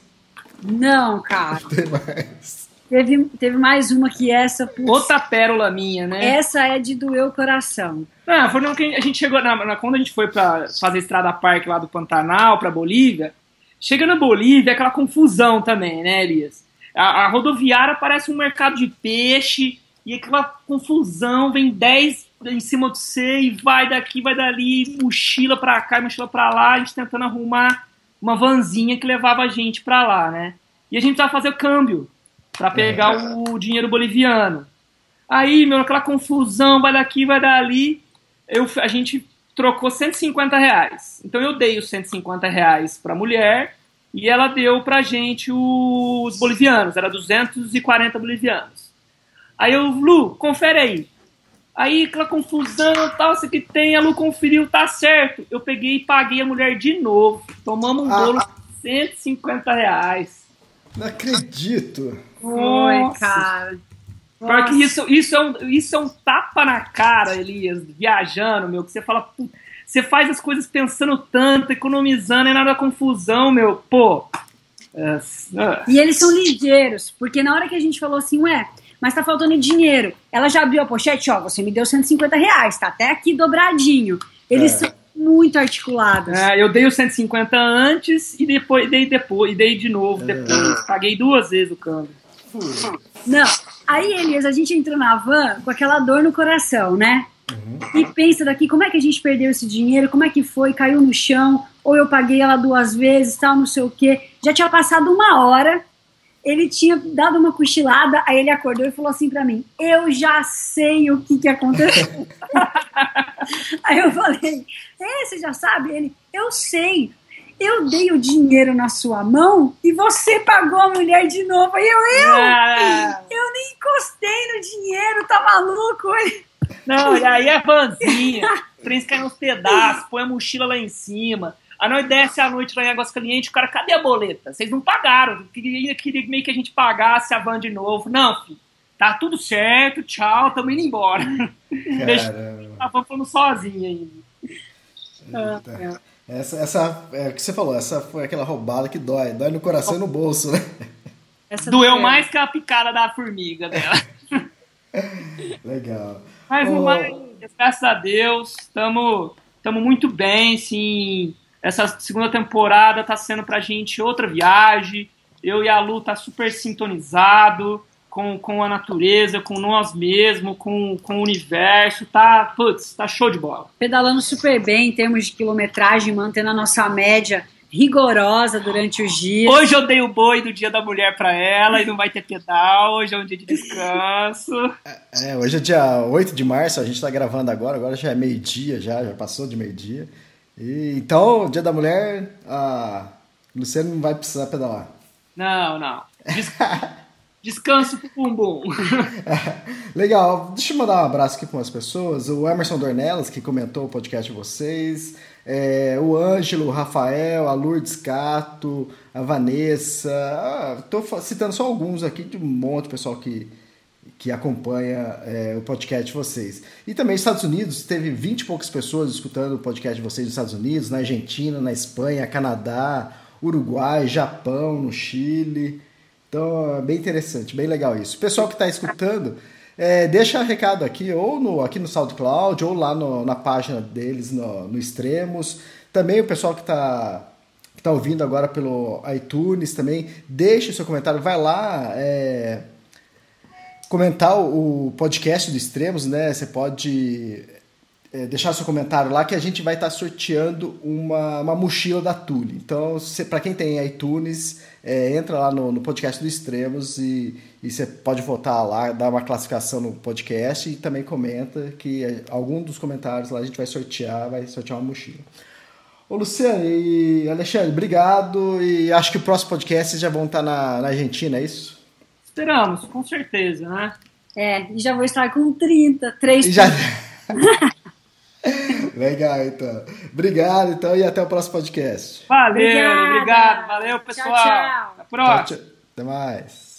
Não, cara. Tem mais. Teve, teve mais uma que essa. putz, Outra pérola minha, né? essa é de doer o coração. Ah, foi no que a gente chegou na, na- quando a gente foi pra fazer estrada parque lá do Pantanal pra Bolívia. Chega na Bolívia, aquela confusão também, né, Elias? A, a rodoviária parece um mercado de peixe e aquela confusão, vem 10 em cima de você e vai daqui, vai dali, mochila pra cá, mochila pra lá, a gente tentando arrumar uma vanzinha que levava a gente pra lá, né? E a gente precisava fazer o câmbio pra pegar o dinheiro boliviano. Aí, meu, aquela confusão, vai daqui, vai dali. Eu, a gente trocou 150 reais. Então eu dei os 150 reais pra mulher e ela deu pra gente os bolivianos, era 240 bolivianos. Aí eu, Lu, confere aí. Aí aquela confusão tal, isso que tem, a Lu conferiu, tá certo. Eu peguei e paguei a mulher de novo. Tomamos um Ah, bolo de 150 reais. Não acredito. Foi, Nossa. cara. Porque isso, isso, é um, isso é um tapa na cara, Elias, viajando, meu, que você fala, "Pu- você faz as coisas pensando tanto, economizando, e nada confusão, meu, pô. É, é, E eles são ligeiros, porque na hora que a gente falou assim, ué, mas tá faltando dinheiro, ela já abriu a pochete, ó, você me deu 150 reais, tá até aqui dobradinho. Eles É. são muito articulados. É, eu dei os 150 antes e depois dei depois, e dei de novo depois. Paguei duas vezes o câmbio. Não, aí, Elias, a gente entrou na van com aquela dor no coração, né? E pensa daqui, como é que a gente perdeu esse dinheiro, como é que foi, caiu no chão, ou eu paguei ela duas vezes, tal, não sei o quê. Já tinha passado uma hora, ele tinha dado uma cochilada, aí ele acordou e falou assim pra mim, eu já sei o que que aconteceu. [LAUGHS] aí eu falei, é, você já sabe? Ele, eu sei, eu dei o dinheiro na sua mão e você pagou a mulher de novo. Aí eu, eu? Ah, Eu nem encostei no dinheiro, tá maluco? Não, e aí a vanzinha, o trem cai nos pedaços, põe a mochila lá em cima. A nós desce à noite lá em Águas Calientes, o cara, cadê a boleta? Vocês não pagaram. Queria, queria meio que a gente pagasse a van de novo. Não, filho. Tá tudo certo, tchau, tamo indo embora. Caramba. A van fomos sozinha ainda. Eita. Essa, essa, é o que você falou, essa foi aquela roubada que dói. Dói no coração e no bolso, né? essa Doeu foi- mais que a picada da formiga dela. [LAUGHS] Legal. Mas Ô, mais, graças a Deus, estamos muito bem, sim. Essa segunda temporada tá sendo pra gente outra viagem. Eu e a Lu tá super sintonizado com, com a natureza, com nós mesmos, com, com o universo. Tá, putz, tá show de bola. Pedalando super bem em termos de quilometragem, mantendo a nossa média rigorosa durante os dias. Hoje eu dei o boi do dia da mulher pra ela e não vai ter pedal. Hoje é um dia de descanso. É, hoje é dia 8 de março, a gente tá gravando agora, agora já é meio-dia, já, já passou de meio-dia. E, então, dia da mulher, a Luciano não vai precisar pedalar. Não, não. Des- [LAUGHS] Descanso pro bumbum. [LAUGHS] Legal, deixa eu mandar um abraço aqui para umas pessoas. O Emerson Dornelas, que comentou o podcast de vocês. É, o Ângelo, o Rafael, a Lourdes Cato, a Vanessa. Ah, tô fa- citando só alguns aqui de um monte de pessoal que, que acompanha é, o podcast de vocês. E também nos Estados Unidos, teve 20 e poucas pessoas escutando o podcast de vocês nos Estados Unidos, na Argentina, na Espanha, Canadá, Uruguai, Japão, no Chile. Então, é bem interessante, bem legal isso. Pessoal que está escutando, é, deixa recado aqui, ou no, aqui no SoundCloud, ou lá no- na página deles, no, no Extremos. Também o pessoal que está que tá ouvindo agora pelo iTunes também, deixa o seu comentário, vai lá é, comentar o, o podcast do Extremos, né? Você pode é, deixar seu comentário lá que a gente vai estar sorteando uma, uma mochila da Tule. Então, para quem tem iTunes, é, entra lá no, no podcast do Extremos e, e você pode votar lá, dar uma classificação no podcast e também comenta que é, algum dos comentários lá a gente vai sortear, vai sortear uma mochila. Ô Luciano e Alexandre, obrigado e acho que o próximo podcast vocês já vão estar na, na Argentina, é isso? Esperamos, com certeza, né? É, e já vou estar com 30, 3 E já... [LAUGHS] Legal, então. Obrigado, então, e até o próximo podcast. Valeu, Obrigada. obrigado, valeu, pessoal. Tchau, tchau. Até a próxima. Tchau, tchau. Até mais.